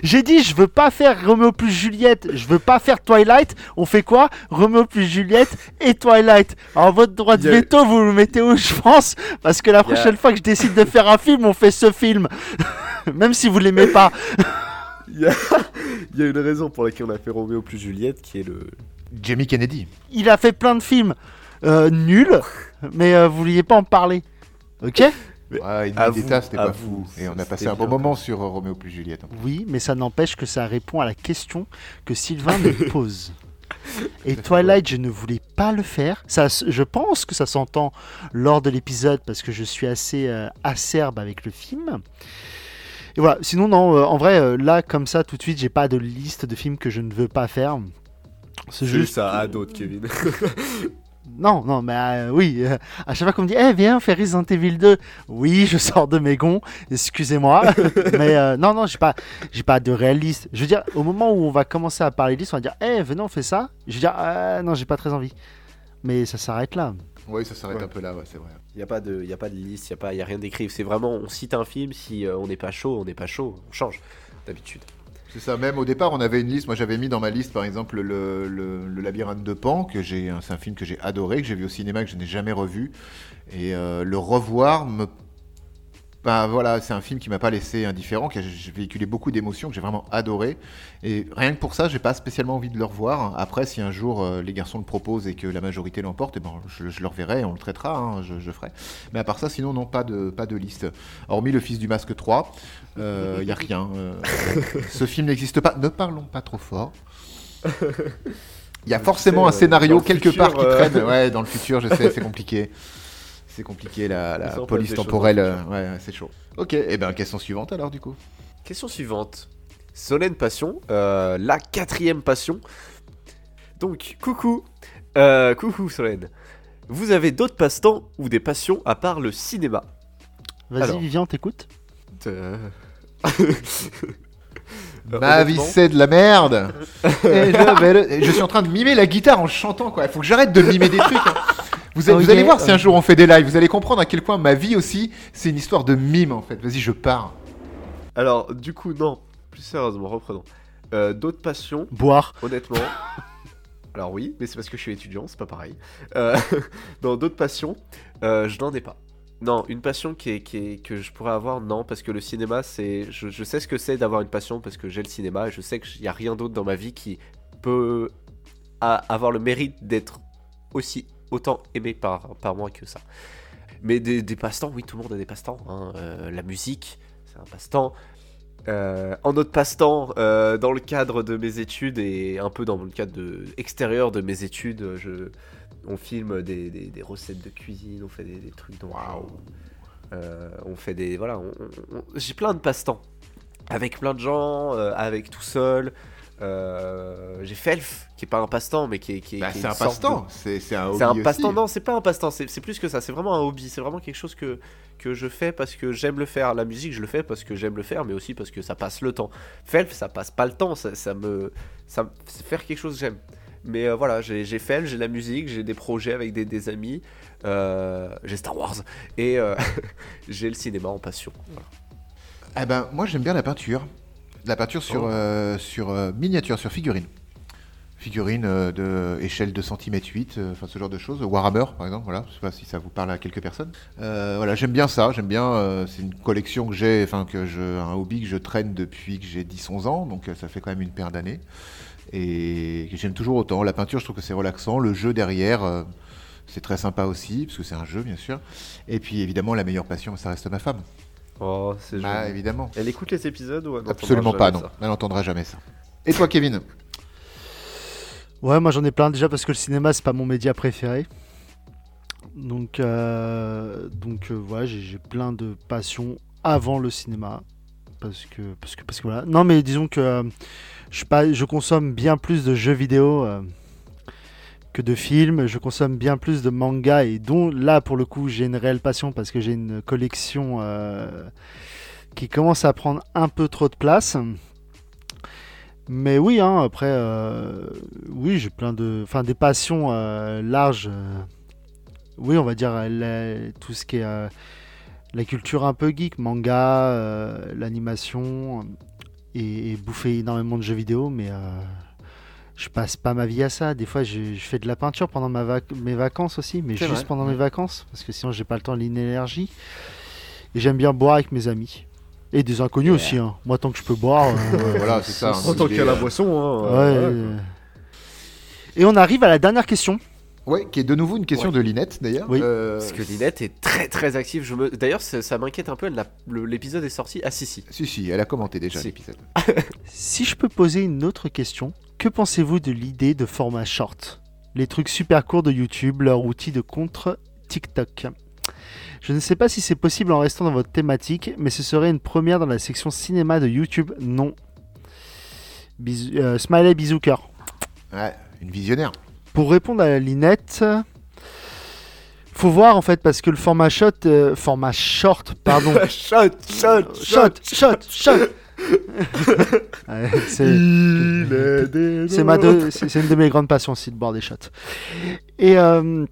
J'ai dit, je veux pas faire Romeo plus Juliette, je veux pas faire Twilight. On fait quoi? Romeo plus Juliette et Twilight. Alors votre droit de veto, vous le mettez où, je pense? Parce que la prochaine fois que je décide de faire un film, on fait ce film. Même si vous l'aimez pas. Il y, a, il y a une raison pour laquelle on a fait Roméo plus Juliette qui est le. Jamie Kennedy. Il a fait plein de films euh, nuls, mais euh, vous vouliez pas en parler. Ok? Ouais, vous, c'était pas vous, fou. Et on a passé un bon moment sur euh, Roméo plus Juliette. Oui, mais ça n'empêche que ça répond à la question que Sylvain me pose. Et Twilight, je ne voulais pas le faire. Ça, je pense que ça s'entend lors de l'épisode parce que je suis assez euh, acerbe avec le film. Et voilà. Sinon, non. euh, en vrai, euh, là, comme ça, tout de suite, j'ai pas de liste de films que je ne veux pas faire. C'est juste. ça à d'autres, Kevin. Non, non, mais euh, oui. euh, à chaque fois qu'on me dit, eh, viens, on fait Resident Evil 2. Oui, je sors de mes gonds. Excusez-moi. mais euh, non, non, j'ai pas, j'ai pas de réaliste. Je veux dire, au moment où on va commencer à parler de liste, on va dire, eh, venez, on fait ça. Je veux dire, non, j'ai pas très envie. Mais ça s'arrête là. Oui, ça s'arrête Ouais. un peu là, ouais, c'est vrai. Il n'y a, pas de- y a pas de liste, il n'y a, pas- y a rien d'écrit. C'est vraiment, on cite un film, si euh, on n'est pas chaud, on n'est pas chaud, on change d'habitude. C'est ça, même au départ, on avait une liste. Moi, j'avais mis dans ma liste, par exemple, le, labyrinthe de Pan, que j'ai, c'est un film que j'ai adoré, que j'ai vu au cinéma, que je n'ai jamais revu. Et euh, le revoir me. Ben, voilà, c'est un film qui m'a pas laissé indifférent, qui a véhiculé beaucoup d'émotions, que j'ai vraiment adoré. Et rien que pour ça, j'ai pas spécialement envie de le revoir. Après, si un jour euh, les garçons le proposent et que la majorité l'emporte, eh ben, je, je le reverrai et on le traitera, hein, je, je ferai. Mais à part ça, sinon, non, pas de, pas de liste. Hormis Le Fils du Masque 3, il n'y a rien. euh, ce film n'existe pas. Ne parlons pas trop fort. Il y a forcément sais, un scénario quelque futur, part qui euh, traîne. Ouais, dans le futur, je sais, c'est compliqué. C'est compliqué, la, police choses temporelle. euh, ouais, c'est chaud. Ok, et ben question suivante alors, du coup. Question suivante. Solène Passion, euh, la quatrième passion. Donc, coucou. Euh, coucou Solène. Vous avez d'autres passe-temps ou des passions à part le cinéma? Vas-y. Vivian, t'écoutes? Euh, Ma vie, c'est de la merde. Et je, vais le- je suis en train de mimer la guitare en chantant, quoi. Il faut que j'arrête de mimer des trucs. hein. Vous, vous allez voir si un jour on fait des lives, vous allez comprendre à quel point ma vie aussi, c'est une histoire de mime en fait. Vas-y, je pars. Alors, du coup, non. Plus sérieusement, reprenons. Euh, d'autres passions, Boire. honnêtement. Alors oui, mais c'est parce que je suis étudiant, c'est pas pareil. Euh, dans d'autres passions, euh, je n'en ai pas. Non, une passion qui est, qui est- que je pourrais avoir, non, parce que le cinéma, c'est, je, je sais ce que c'est d'avoir une passion parce que j'ai le cinéma et je sais qu'il n'y a rien d'autre dans ma vie qui peut a- avoir le mérite d'être aussi autant aimé par, par moi que ça. Mais des, passe-temps, oui, tout le monde a des passe-temps. hein. Euh, la musique, c'est un passe-temps. Euh, en autre passe-temps, euh, dans le cadre de mes études et un peu dans le cadre de, extérieur de mes études, on filme des, des- recettes de cuisine, on fait des, des trucs dans Euh, on fait des voilà, j'ai plein de passe-temps avec plein de gens, avec tout seul. Euh, j'ai Felf qui est pas un passe-temps mais qui est, qui est- Bah, qui est c'est un passe-temps. C'est c'est un hobby c'est un passe-temps, non, c'est pas un passe-temps, c'est c'est plus que ça, c'est vraiment un hobby, c'est vraiment quelque chose que, que je fais parce que j'aime le faire. La musique, je le fais parce que j'aime le faire, mais aussi parce que ça passe le temps. Felf, ça passe pas le temps, ça, ça me. Ça, c'est faire quelque chose que j'aime. Mais euh, voilà, j'ai j'ai Felf, j'ai la musique, j'ai des projets avec des, des amis, euh, j'ai Star Wars, et j'ai le cinéma en passion. Voilà. Eh ben, moi j'aime bien la peinture. La peinture sur, Oh. euh, sur euh, miniature, sur figurine. Figurine euh, de échelle 2 cm 8, euh, enfin ce genre de choses. Warhammer par exemple, voilà. Je sais pas si ça vous parle à quelques personnes. Voilà, j'aime bien ça. J'aime bien. c'est une collection que j'ai, enfin que je, un hobby que je traîne depuis que j'ai 10-11 ans, donc ça fait quand même une paire d'années. Et que j'aime toujours autant. La peinture, je trouve que c'est relaxant. Le jeu derrière. c'est très sympa aussi, parce que c'est un jeu, bien sûr. Et puis, évidemment, la meilleure passion, ça reste ma femme. Oh, c'est Bah, joli. évidemment. Elle écoute les épisodes ou elle Absolument pas, non. ça Elle n'entendra jamais ça. Et toi, Kevin? Ouais, moi j'en ai plein déjà parce que le cinéma c'est pas mon média préféré. Donc, euh, donc euh, ouais, j'ai j'ai plein de passions avant le cinéma. Parce que, parce que, parce que voilà. Non, mais disons que euh, je, pas, je consomme bien plus de jeux vidéo euh, que de films. Je consomme bien plus de mangas et dont là pour le coup j'ai une réelle passion parce que j'ai une collection euh, qui commence à prendre un peu trop de place. Mais oui, hein, après, euh, oui, j'ai plein de, enfin, des passions euh, larges. oui, on va dire tout ce qui est la culture un peu geek, manga, l'animation, et, et bouffer énormément de jeux vidéo, mais je passe pas ma vie à ça. Des fois, je, je fais de la peinture pendant ma vac- mes vacances aussi, mais juste vrai. pendant mes vacances, parce que sinon, j'ai pas le temps, l'énergie. Et j'aime bien boire avec mes amis. Et des inconnus aussi, hein. Moi, tant que je peux boire. euh, Voilà, c'est ça. En tant Il est, qu'à la euh, boisson, hein. Ouais, euh, ouais. Et on arrive à la dernière question. Ouais, qui est de nouveau une question de Linette d'ailleurs. Oui. Euh, Parce que Linette est très très active. Je me... D'ailleurs, ça, ça m'inquiète un peu. L'épisode est sorti. Ah, si, si. Si, si, elle a commenté déjà Si. l'épisode. Si je peux poser une autre question, que pensez-vous de l'idée de format short? Les trucs super courts de YouTube, leur outil de contre TikTok. Je ne sais pas si c'est possible en restant dans votre thématique, mais ce serait une première dans la section cinéma de YouTube. Non. Bisou- euh, smiley bisou cœur. Ouais, une visionnaire. Pour répondre à la Linette, faut voir en fait parce que le format shot, euh, format short, pardon, shot, shot, shot, shot, shot. Ouais, c'est une de mes grandes passions aussi de boire des shots. Et euh,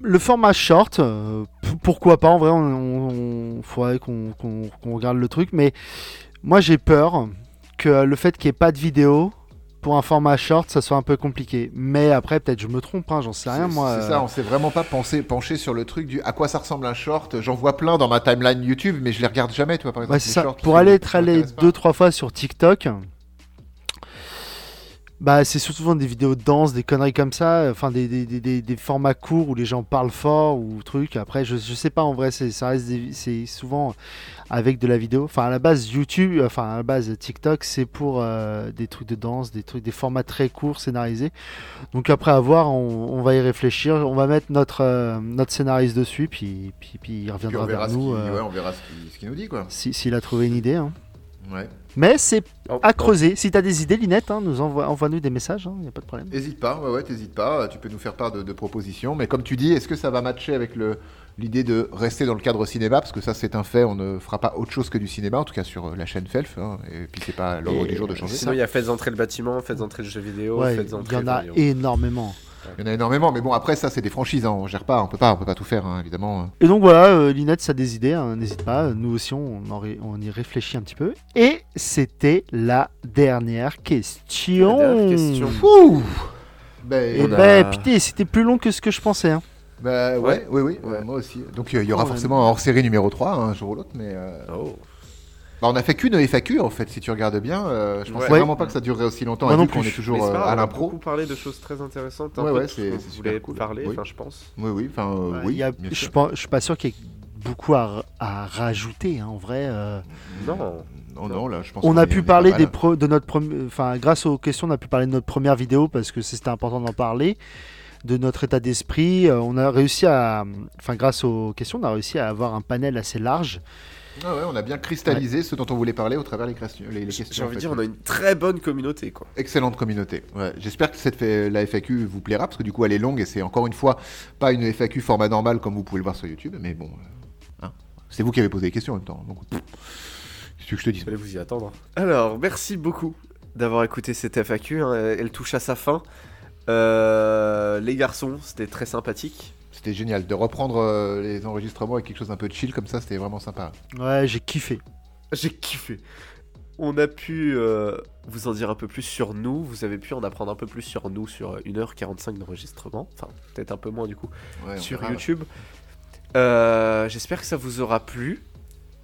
le format short, euh, pourquoi pas En vrai, on, on- faudrait qu'on regarde le truc, mais moi j'ai peur que le fait qu'il n'y ait pas de vidéo pour un format short, ça soit un peu compliqué. Mais après, peut-être je me trompe, hein, j'en sais rien moi. C'est euh, ça, on s'est vraiment pas pensé, penché sur le truc du à quoi ça ressemble un short? J'en vois plein dans ma timeline YouTube, mais je les regarde jamais, tu vois, par exemple. Ouais, c'est les ça. shorts, Pour aller être allé m'intéresse pas. deux trois fois sur TikTok, bah c'est souvent des vidéos de danse, des conneries comme ça, enfin des, des, des- des- formats courts où les gens parlent fort ou trucs. Après, je, je sais pas en vrai, c'est ça reste c'est souvent avec de la vidéo. Enfin à la base YouTube, enfin à la base TikTok, c'est pour euh, des trucs de danse, des trucs, des formats très courts scénarisés. Donc après à voir, on, on va y réfléchir. On va mettre notre euh, notre scénariste dessus, puis puis, puis il Puis on reviendra verra, vers nous. euh, ouais, on verra ce qu'il nous dit, quoi. si- S'il a trouvé une idée. hein. Ouais. Mais c'est Oh, à oh. creuser. Si tu as des idées, Linette, hein, nous envoie, envoie-nous des messages, il n'y a pas de problème. Hésite pas, ouais, ouais, t'hésites pas. Tu peux nous faire part de, de propositions. Mais comme tu dis, est-ce que ça va matcher avec le l'idée de rester dans le cadre cinéma? Parce que ça, c'est un fait. On ne fera pas autre chose que du cinéma, en tout cas sur euh, la chaîne Felf. hein, et puis c'est pas l'ordre Et du jour de changer. Sinon, il y a Faites entrer le bâtiment, Faites entrer le jeu vidéo, Ouais, Faites il y en a énormément. Il y en a énormément, mais bon, après ça, c'est des franchises. hein, on gère pas, on peut pas, on peut pas tout faire, hein, évidemment. Et donc voilà, euh, Linette, ça a des idées, hein, n'hésite pas. Nous aussi, on, en ré- on y réfléchit un petit peu. Et c'était la dernière question. La dernière question. Ouh Ben, Et On a- ben, putain, c'était plus long que ce que je pensais. hein. bah, ouais, Ouais. oui, oui, Ouais. moi aussi. Donc euh, il y aura Oh, forcément un hors-série numéro 3, un jour ou l'autre, mais euh, Oh. Bah, on a fait qu'une FAQ en fait, si tu regardes bien. euh, je pensais Ouais. vraiment pas que ça durerait aussi longtemps, Moi et non qu'on plus. est toujours euh, pas à on a l'impro. beaucoup parlé de choses très intéressantes. un Ouais, peu ouais, c'est- voulait super cool. parler, Oui. je pense. Oui, oui, enfin, euh, Ouais, oui. il y a- je, pense, je suis pas sûr qu'il y ait beaucoup à, à rajouter, hein, en vrai. euh. Non. Non, non, là, je pense On a pu parler des pro- de notre enfin grâce aux questions, on a pu parler de notre première vidéo parce que c'était important d'en parler, de notre état d'esprit. Euh, on a réussi à, enfin grâce aux questions, on a réussi à avoir un panel assez large. Ah ouais, on a bien cristallisé ce dont on voulait parler au travers les, questions- les, les questions. J'ai envie en de fait. dire, on a une très bonne communauté, quoi. Excellente communauté. Ouais. J'espère que cette la FAQ vous plaira parce que du coup elle est longue et c'est encore une fois pas une FAQ format normal comme vous pouvez le voir sur YouTube, mais bon, euh, hein. c'est vous qui avez posé les questions en même temps. Donc, qu'est-ce que je te dis? Fallait vous y attendre. Alors, merci beaucoup d'avoir écouté cette FAQ. hein. Elle touche à sa fin. Euh, les garçons, c'était très sympathique. C'était génial de reprendre euh, les enregistrements avec quelque chose d'un peu chill comme ça, c'était vraiment sympa. Ouais, j'ai kiffé. J'ai kiffé. On a pu euh, vous en dire un peu plus sur nous. Vous avez pu en apprendre un peu plus sur nous sur 1h45 d'enregistrement. Enfin, peut-être un peu moins du coup. Ouais, sur verra. YouTube. Euh, J'espère que ça vous aura plu.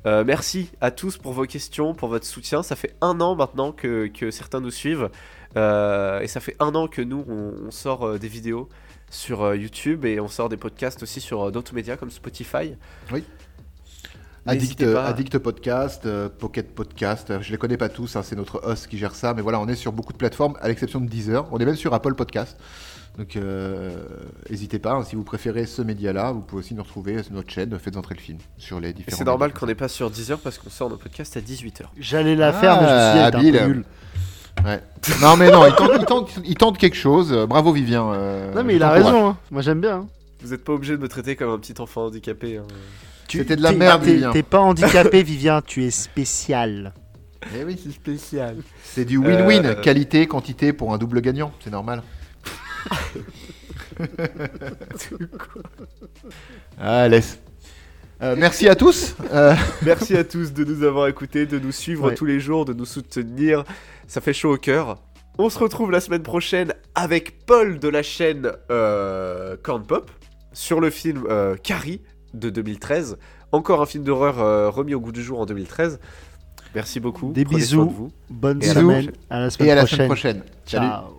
Euh, merci à tous pour vos questions, pour votre soutien. Ça fait un an maintenant que, que certains nous suivent. Euh, et ça fait un an que nous, on, on sort euh, des vidéos sur euh, YouTube et on sort des podcasts aussi sur euh, d'autres médias comme Spotify. Addict, N'hésitez pas. Addict Podcast, euh, Pocket Podcast, euh, je les connais pas tous, hein, c'est notre host qui gère ça, mais voilà, on est sur beaucoup de plateformes, à l'exception de Deezer. On est même sur Apple Podcast. Donc, euh, n'hésitez pas, hein, si vous préférez ce média-là, vous pouvez aussi nous retrouver sur notre chaîne, faites entrer le film sur les Et différents. c'est normal qu'on n'est pas sur Deezer parce qu'on sort nos podcasts à 18h. J'allais la faire, mais je me suis dit, habile. Ouais. non, mais non, il tente, il tente- il tente quelque chose. Bravo Vivien. euh, Non, mais il a raison. hein. Moi, j'aime bien. hein. Vous n'êtes pas obligé de me traiter comme un petit enfant handicapé. hein. Tu- C'était de la merde, Vivien. T'es pas handicapé, Vivien, tu es spécial. Eh oui, c'est spécial. C'est du win-win, Euh, qualité, quantité pour un double gagnant, c'est normal. ah, laisse. Euh, merci à tous. Euh, Merci à tous de nous avoir écoutés, de nous suivre Ouais. tous les jours, de nous soutenir. Ça fait chaud au cœur. On se retrouve la semaine prochaine avec Paul de la chaîne euh, Corn Pop sur le film euh, Carrie de 2013. Encore un film d'horreur euh, remis au goût du jour en 2013. Merci beaucoup. Des Prenez bisous. soin de vous. Bonne Et à la semaine. prochaine. À la semaine et à la prochaine. semaine prochaine. Salut. Ciao.